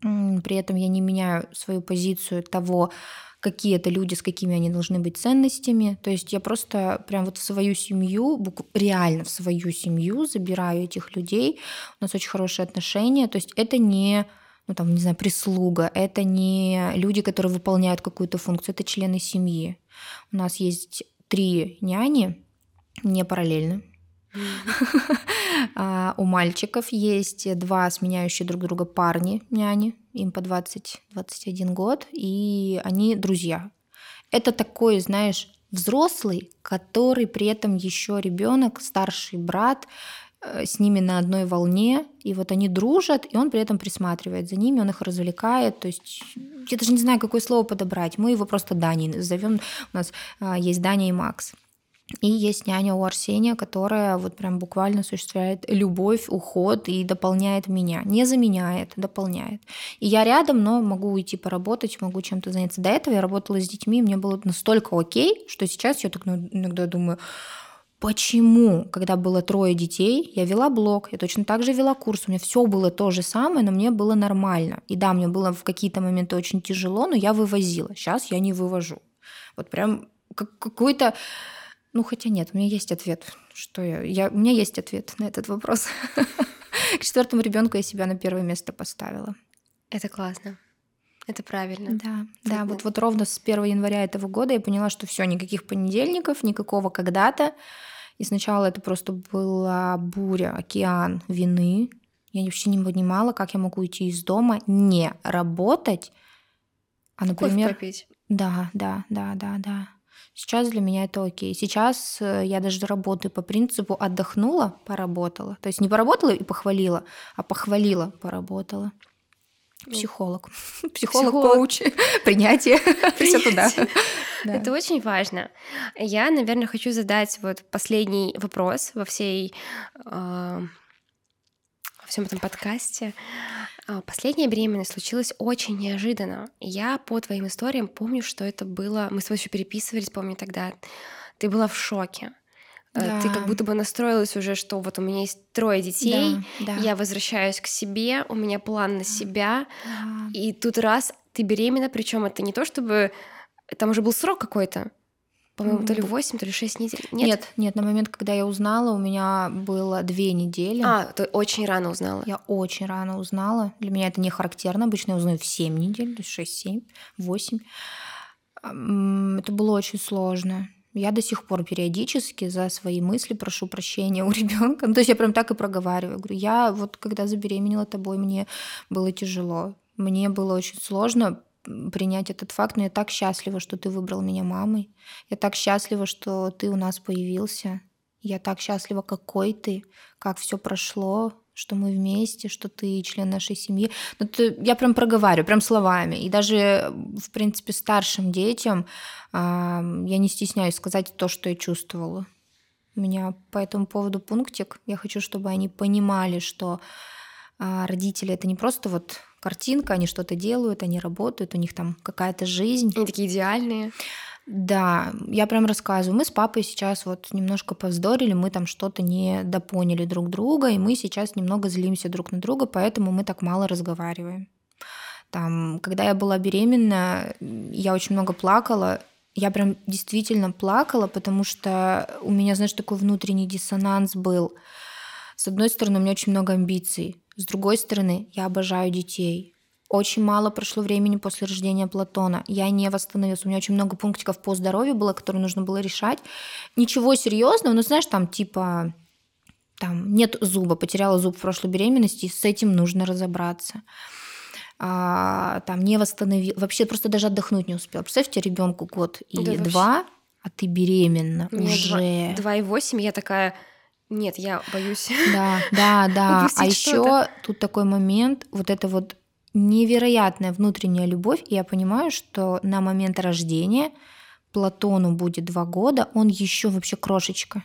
При этом я не меняю свою позицию того, какие это люди, с какими они должны быть ценностями. То есть я просто прям вот в свою семью, реально в свою семью забираю этих людей. У нас очень хорошие отношения. То есть это не ну там, не знаю, прислуга, это не люди, которые выполняют какую-то функцию, это члены семьи. У нас есть три няни, не параллельно, *laughs* у мальчиков есть два сменяющие друг друга парни, няни, им по 20-21 год, и они друзья. Это такой, знаешь, взрослый, который при этом еще ребенок, старший брат, э, с ними на одной волне, и вот они дружат, и он при этом присматривает за ними, он их развлекает, то есть я даже не знаю, какое слово подобрать, мы его просто Дани зовем, у нас а, есть Даня и Макс. И есть няня у Арсения, которая вот прям буквально осуществляет любовь, уход и дополняет меня. Не заменяет, дополняет. И я рядом, но могу уйти поработать, могу чем-то заняться. До этого я работала с детьми, мне было настолько окей, что сейчас я так ну, иногда думаю, Почему, когда было трое детей, я вела блог, я точно так же вела курс, у меня все было то же самое, но мне было нормально. И да, мне было в какие-то моменты очень тяжело, но я вывозила. Сейчас я не вывожу. Вот прям какой-то ну, хотя нет, у меня есть ответ. Что я, я, у меня есть ответ на этот вопрос. *laughs* К четвертому ребенку я себя на первое место поставила. Это классно. Это правильно. Да, да. Вот, вот ровно с 1 января этого года я поняла, что все, никаких понедельников, никакого когда-то. И сначала это просто была буря, океан вины. Я вообще не понимала, как я могу уйти из дома, не работать, а, например... Кофе попить. Да, да, да, да, да. Сейчас для меня это окей. Сейчас э, я даже работаю по принципу отдохнула, поработала. То есть не поработала и похвалила, а похвалила, поработала. *laughs* Психолог. Психолог, коуч, *laughs* принятие. *laughs* Все туда. Это очень важно. Я, наверное, хочу задать вот последний вопрос во всей а, всем этом подкасте. А, последняя беременность случилась очень неожиданно. Я по твоим историям помню, что это было... Мы с тобой еще переписывались, помню тогда. Ты была в шоке. Да. Э, ты как будто бы настроилась уже, что вот у меня есть трое детей, да, да. я возвращаюсь к себе, у меня план на себя, да. и тут раз ты беременна, причем это не то, чтобы там уже был срок какой-то. По-моему, то ли 8, то ли 6 недель. Нет? нет, нет, на момент, когда я узнала, у меня было две недели. А, ты очень рано узнала. Я очень рано узнала. Для меня это не характерно. Обычно я узнаю в 7 недель, то есть 6, 7, 8. Это было очень сложно. Я до сих пор периодически за свои мысли прошу прощения у *laughs* ребенка. Ну, то есть я прям так и проговариваю. Говорю, я вот когда забеременела тобой, мне было тяжело. Мне было очень сложно принять этот факт, но я так счастлива, что ты выбрал меня мамой. Я так счастлива, что ты у нас появился. Я так счастлива, какой ты, как все прошло, что мы вместе, что ты член нашей семьи. Ну, ты, я прям проговариваю, прям словами. И даже, в принципе, старшим детям э, я не стесняюсь сказать то, что я чувствовала. У меня по этому поводу пунктик. Я хочу, чтобы они понимали, что э, родители это не просто вот картинка, они что-то делают, они работают, у них там какая-то жизнь. Они такие идеальные. Да, я прям рассказываю. Мы с папой сейчас вот немножко повздорили, мы там что-то не допоняли друг друга, и мы сейчас немного злимся друг на друга, поэтому мы так мало разговариваем. Там, когда я была беременна, я очень много плакала. Я прям действительно плакала, потому что у меня, знаешь, такой внутренний диссонанс был. С одной стороны, у меня очень много амбиций. С другой стороны, я обожаю детей. Очень мало прошло времени после рождения Платона. Я не восстановилась. У меня очень много пунктиков по здоровью было, которые нужно было решать. Ничего серьезного, но знаешь, там типа там нет зуба, потеряла зуб в прошлой беременности, с этим нужно разобраться. А, там не восстановил, вообще просто даже отдохнуть не успела. Представьте, ребенку год и да, два, вообще. а ты беременна Мне уже. Два и восемь, я такая, нет, я боюсь. Да, да, *laughs* да. а еще тут такой момент, вот это вот невероятная внутренняя любовь. И я понимаю, что на момент рождения Платону будет два года, он еще вообще крошечка.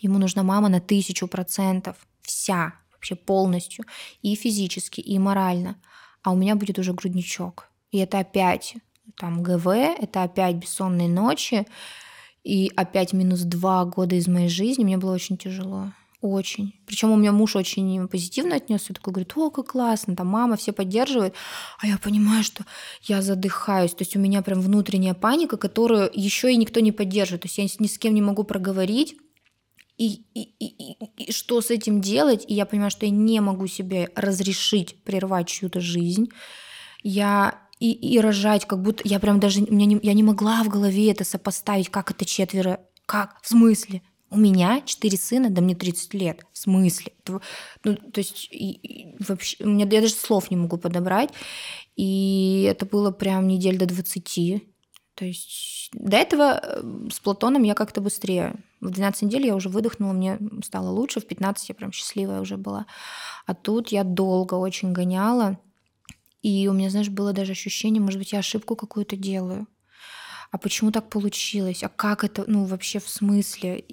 Ему нужна мама на тысячу процентов. Вся, вообще полностью. И физически, и морально. А у меня будет уже грудничок. И это опять там ГВ, это опять бессонные ночи. И опять минус два года из моей жизни. Мне было очень тяжело. Очень. Причем у меня муж очень позитивно отнесся, такой говорит, о, как классно, там мама все поддерживает, а я понимаю, что я задыхаюсь, то есть у меня прям внутренняя паника, которую еще и никто не поддерживает, то есть я ни с кем не могу проговорить, и, и, и, и что с этим делать, и я понимаю, что я не могу себе разрешить прервать чью-то жизнь, я и, и рожать, как будто я прям даже, у меня не, я не могла в голове это сопоставить, как это четверо, как, в смысле, у меня четыре сына, да мне 30 лет. В смысле? Ну, то есть и, и вообще, у меня, я даже слов не могу подобрать. И это было прям недель до 20. То есть до этого э, с Платоном я как-то быстрее. В 12 недель я уже выдохнула, мне стало лучше, в 15 я прям счастливая уже была. А тут я долго очень гоняла. И у меня, знаешь, было даже ощущение, может быть, я ошибку какую-то делаю. А почему так получилось? А как это, ну, вообще в смысле?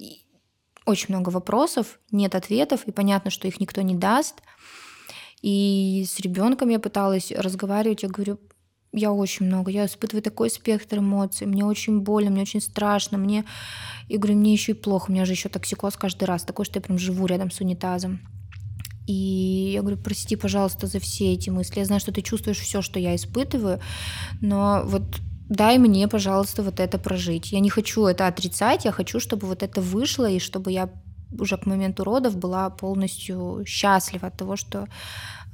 очень много вопросов, нет ответов, и понятно, что их никто не даст. И с ребенком я пыталась разговаривать, я говорю, я очень много, я испытываю такой спектр эмоций, мне очень больно, мне очень страшно, мне, и говорю, мне еще и плохо, у меня же еще токсикоз каждый раз, такой, что я прям живу рядом с унитазом. И я говорю, прости, пожалуйста, за все эти мысли. Я знаю, что ты чувствуешь все, что я испытываю, но вот дай мне, пожалуйста, вот это прожить. Я не хочу это отрицать, я хочу, чтобы вот это вышло, и чтобы я уже к моменту родов была полностью счастлива от того, что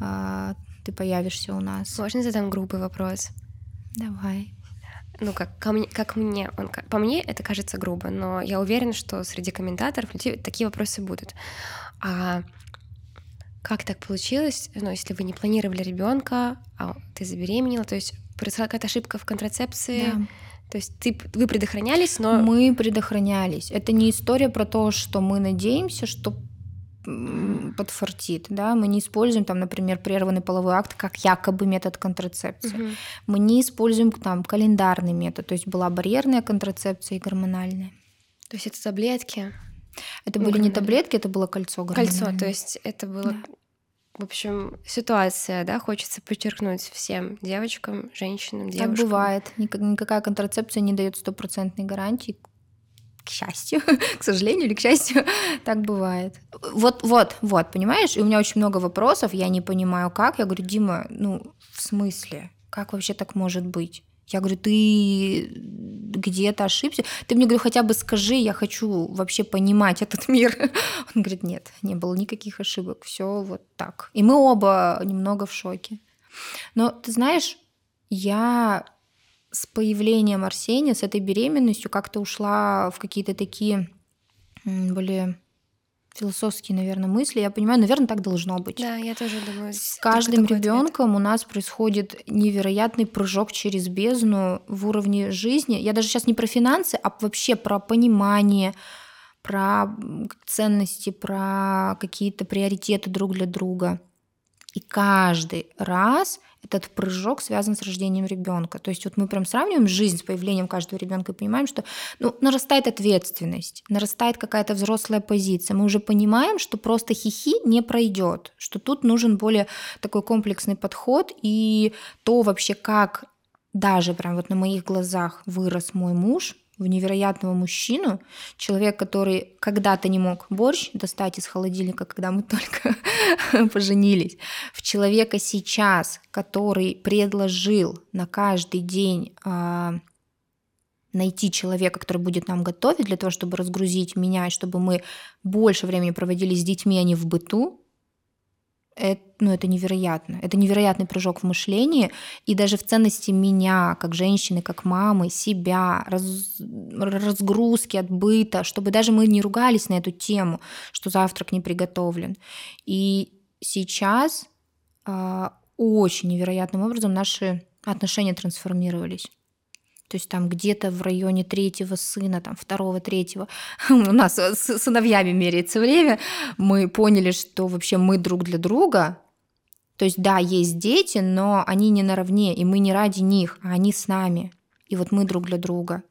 э, ты появишься у нас. Можно задам грубый вопрос? Давай. Ну, как, ко мне, как мне, он, по мне это кажется грубо, но я уверена, что среди комментаторов такие вопросы будут. А как так получилось, ну, если вы не планировали ребенка, а ты забеременела, то есть произошла какая-то ошибка в контрацепции. Да. То есть ты, вы предохранялись, но... Мы предохранялись. Это не история про то, что мы надеемся, что подфартит, да, мы не используем там, например, прерванный половой акт как якобы метод контрацепции. Угу. Мы не используем там календарный метод, то есть была барьерная контрацепция и гормональная. То есть это таблетки? Это ну, были не таблетки, это было кольцо гормональное. Кольцо, то есть это было... Да. в общем, ситуация, да, хочется подчеркнуть всем девочкам, женщинам, девушкам. Так бывает. Никакая контрацепция не дает стопроцентной гарантии. К счастью, *laughs* к сожалению или к счастью, *laughs* так бывает. Вот, вот, вот, понимаешь? И у меня очень много вопросов, я не понимаю, как. Я говорю, Дима, ну, в смысле? Как вообще так может быть? Я говорю, ты где-то ошибся? Ты мне, говорю, хотя бы скажи, я хочу вообще понимать этот *laughs* мир. Он говорит, нет, не было никаких ошибок, все вот так. И мы оба немного в шоке. Но ты знаешь, я с появлением Арсения, с этой беременностью как-то ушла в какие-то такие более философские, наверное, мысли. Я понимаю, наверное, так должно быть. Да, я тоже думаю. С каждым ребенком у нас происходит невероятный прыжок через бездну в уровне жизни. Я даже сейчас не про финансы, а вообще про понимание, про ценности, про какие-то приоритеты друг для друга. И каждый раз этот прыжок связан с рождением ребенка. То есть вот мы прям сравниваем жизнь с появлением каждого ребенка и понимаем, что ну, нарастает ответственность, нарастает какая-то взрослая позиция. Мы уже понимаем, что просто хихи не пройдет, что тут нужен более такой комплексный подход и то вообще, как даже прям вот на моих глазах вырос мой муж, в невероятного мужчину, человек, который когда-то не мог борщ достать из холодильника, когда мы *laughs* только поженились, в человека сейчас, который предложил на каждый день э, найти человека, который будет нам готовить для того, чтобы разгрузить меня, и чтобы мы больше времени проводили с детьми, а не в быту, это, ну, это невероятно. Это невероятный прыжок в мышлении и даже в ценности меня, как женщины, как мамы, себя, раз, разгрузки от быта, чтобы даже мы не ругались на эту тему, что завтрак не приготовлен. И сейчас э, очень невероятным образом наши отношения трансформировались. То есть там где-то в районе третьего сына, там второго, третьего, *laughs* у нас с сыновьями меряется время, мы поняли, что вообще мы друг для друга. То есть да, есть дети, но они не наравне, и мы не ради них, а они с нами. И вот мы друг для друга.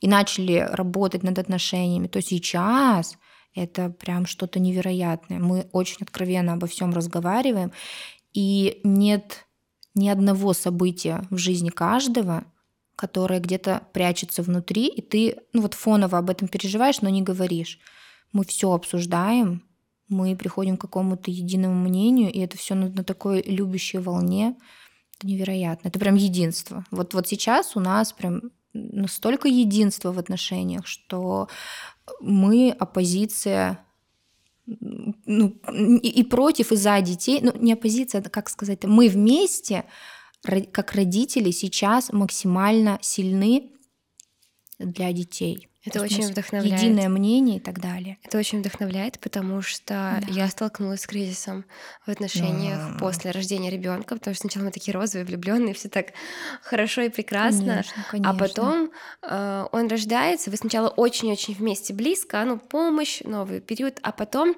И начали работать над отношениями. То сейчас это прям что-то невероятное. Мы очень откровенно обо всем разговариваем, и нет ни одного события в жизни каждого, которая где-то прячется внутри, и ты ну вот фоново об этом переживаешь, но не говоришь. Мы все обсуждаем, мы приходим к какому-то единому мнению, и это все на, на такой любящей волне. Это невероятно. Это прям единство. Вот, вот сейчас у нас прям настолько единство в отношениях, что мы оппозиция ну, и, и против, и за детей. Ну, не оппозиция, а как сказать, мы вместе как родители сейчас максимально сильны для детей. Это очень вдохновляет. Единое мнение и так далее. Это очень вдохновляет, потому что да. я столкнулась с кризисом в отношениях да. после рождения ребенка, потому что сначала мы такие розовые, влюбленные, все так хорошо и прекрасно, конечно, конечно. а потом э, он рождается, вы сначала очень-очень вместе близко, ну помощь, новый период, а потом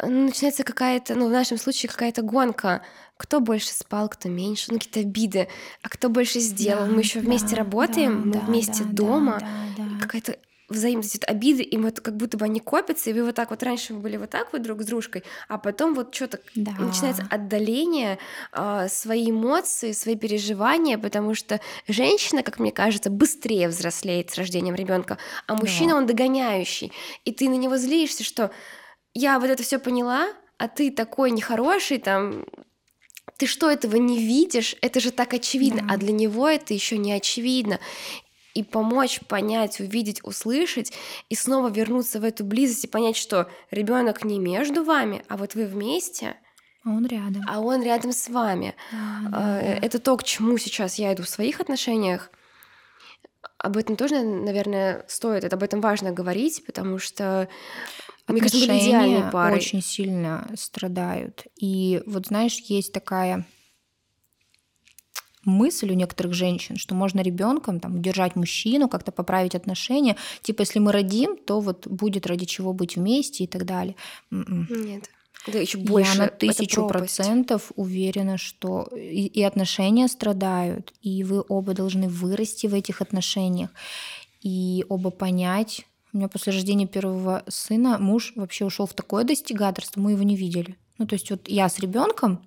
э, начинается какая-то, ну в нашем случае какая-то гонка кто больше спал, кто меньше, ну какие-то обиды, а кто больше сделал. Да, мы еще вместе да, работаем, да, мы вместе да, дома, да, да, да. какая-то взаимность обиды, и вот как будто бы они копятся, и вы вот так вот раньше вы были вот так вот друг с дружкой, а потом вот что-то да. начинается отдаление, э, свои эмоции, свои переживания, потому что женщина, как мне кажется, быстрее взрослеет с рождением ребенка, а мужчина да. он догоняющий, и ты на него злишься, что я вот это все поняла, а ты такой нехороший, там, ты что, этого не видишь? Это же так очевидно, да. а для него это еще не очевидно. И помочь понять, увидеть, услышать, и снова вернуться в эту близость и понять, что ребенок не между вами, а вот вы вместе. А он рядом. А он рядом с вами. Да, да, да. Это то, к чему сейчас я иду в своих отношениях. Об этом тоже, наверное, стоит, об этом важно говорить, потому что мне кажется, были идеальные пары. очень сильно страдают. И вот знаешь, есть такая мысль у некоторых женщин, что можно ребенком там удержать мужчину, как-то поправить отношения. Типа, если мы родим, то вот будет ради чего быть вместе и так далее. М-м. Нет. Да, еще больше. Я на тысячу процентов уверена, что и, и отношения страдают, и вы оба должны вырасти в этих отношениях, и оба понять, у меня после рождения первого сына муж вообще ушел в такое достигаторство, мы его не видели. Ну, то есть вот я с ребенком,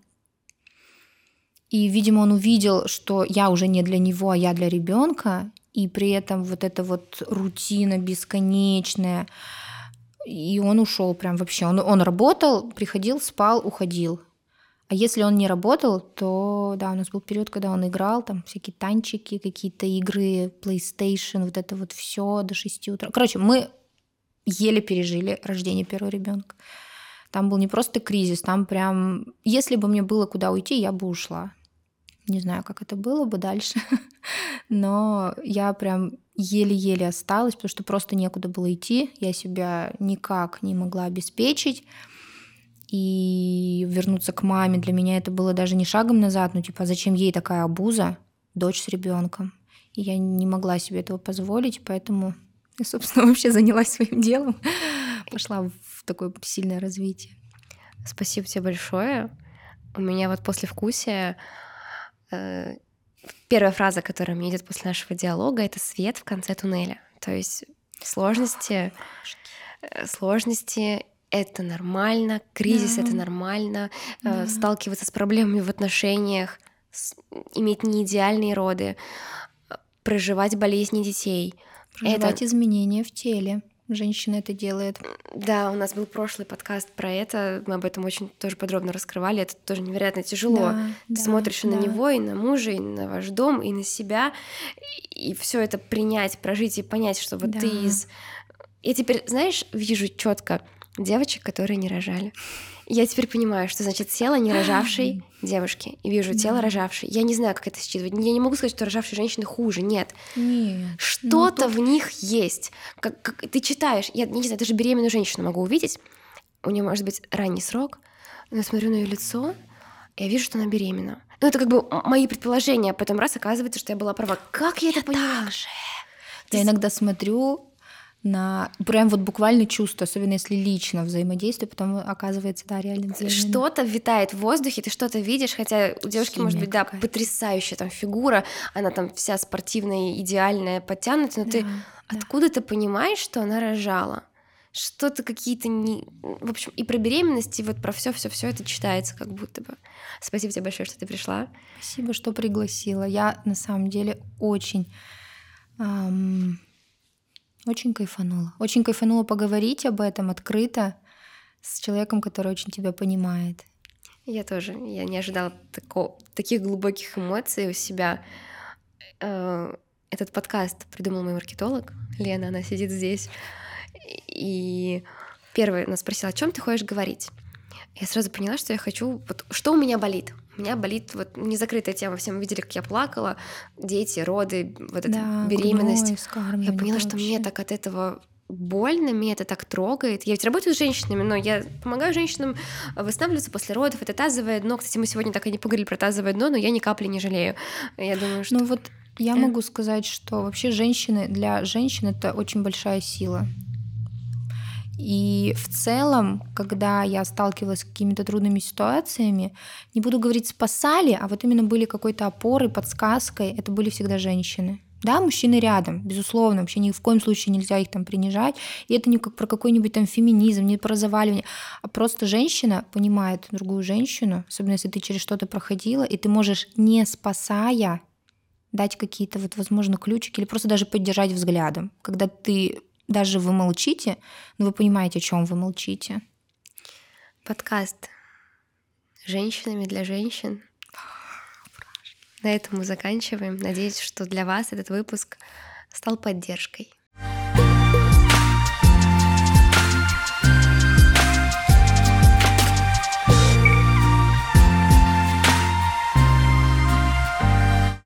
и, видимо, он увидел, что я уже не для него, а я для ребенка, и при этом вот эта вот рутина бесконечная, и он ушел прям вообще. Он, он работал, приходил, спал, уходил. А если он не работал, то да, у нас был период, когда он играл, там всякие танчики, какие-то игры, PlayStation, вот это вот все до 6 утра. Короче, мы еле пережили рождение первого ребенка. Там был не просто кризис, там прям, если бы мне было куда уйти, я бы ушла. Не знаю, как это было бы дальше, *laughs* но я прям еле-еле осталась, потому что просто некуда было идти, я себя никак не могла обеспечить. И вернуться к маме для меня это было даже не шагом назад, ну типа, зачем ей такая обуза, дочь с ребенком. И я не могла себе этого позволить, поэтому *laughs* я, собственно, вообще занялась своим делом, *laughs* пошла в такое сильное развитие. Спасибо тебе большое. У меня вот после вкусия Э, первая фраза, которая мне идет после нашего диалога, это свет в конце туннеля. То есть сложности, э, сложности это нормально, кризис да. это нормально, э, да. сталкиваться с проблемами в отношениях, иметь неидеальные роды, проживать болезни детей. Проживать это... изменения в теле женщина это делает. Да, у нас был прошлый подкаст про это, мы об этом очень тоже подробно раскрывали, это тоже невероятно тяжело. Да, Ты да, смотришь да. на него, и на мужа, и на ваш дом, и на себя, и все это принять, прожить и понять, что вот да. ты из... Я теперь, знаешь, вижу четко девочек, которые не рожали. Я теперь понимаю, что значит тело не рожавшей девушки. И вижу тело рожавшей. Я не знаю, как это считывать. Я не могу сказать, что рожавшие женщины хуже. Нет. Нет. Что-то ну, тут... в них есть. Как, как ты читаешь. Я не знаю, даже беременную женщину могу увидеть. У нее может быть ранний срок. Но я смотрю на ее лицо, и я вижу, что она беременна. Ну, это как бы мои предположения. А потом раз оказывается, что я была права. Как я, я это поняла? Я иногда смотрю на прям вот буквально чувство, особенно если лично взаимодействие, потом оказывается, да, реально Что-то витает в воздухе, ты что-то видишь, хотя у девушки Химия может быть, да, потрясающая там фигура, она там вся спортивная, идеальная, подтянутая, но да, ты да. откуда ты понимаешь, что она рожала? Что-то какие-то не... В общем, и про беременность, и вот про все, все, все это читается как будто бы. Спасибо тебе большое, что ты пришла. Спасибо, что пригласила. Я на самом деле очень эм, очень кайфанула. Очень кайфанула поговорить об этом открыто с человеком, который очень тебя понимает. Я тоже. Я не ожидала тако, таких глубоких эмоций у себя. Э, этот подкаст придумал мой маркетолог. Лена, она сидит здесь. И первый нас спросила, о чем ты хочешь говорить? Я сразу поняла, что я хочу... Вот, что у меня болит? У меня болит вот незакрытая тема. Все мы видели, как я плакала. Дети, роды, вот эта да, беременность. Гной, я поняла, что вообще. мне так от этого больно, меня это так трогает. Я ведь работаю с женщинами, но я помогаю женщинам восстанавливаться после родов. Это тазовое дно. Кстати, мы сегодня так и не поговорили про тазовое дно, но я ни капли не жалею. Я думаю, что... Ну вот я э? могу сказать, что вообще женщины, для женщин это очень большая сила. И в целом, когда я сталкивалась с какими-то трудными ситуациями, не буду говорить спасали, а вот именно были какой-то опорой, подсказкой, это были всегда женщины. Да, мужчины рядом, безусловно, вообще ни в коем случае нельзя их там принижать. И это не как про какой-нибудь там феминизм, не про заваливание, а просто женщина понимает другую женщину, особенно если ты через что-то проходила, и ты можешь, не спасая, дать какие-то вот, возможно, ключики или просто даже поддержать взглядом. Когда ты даже вы молчите, но вы понимаете, о чем вы молчите. Подкаст женщинами для женщин. На этом мы заканчиваем. Надеюсь, что для вас этот выпуск стал поддержкой.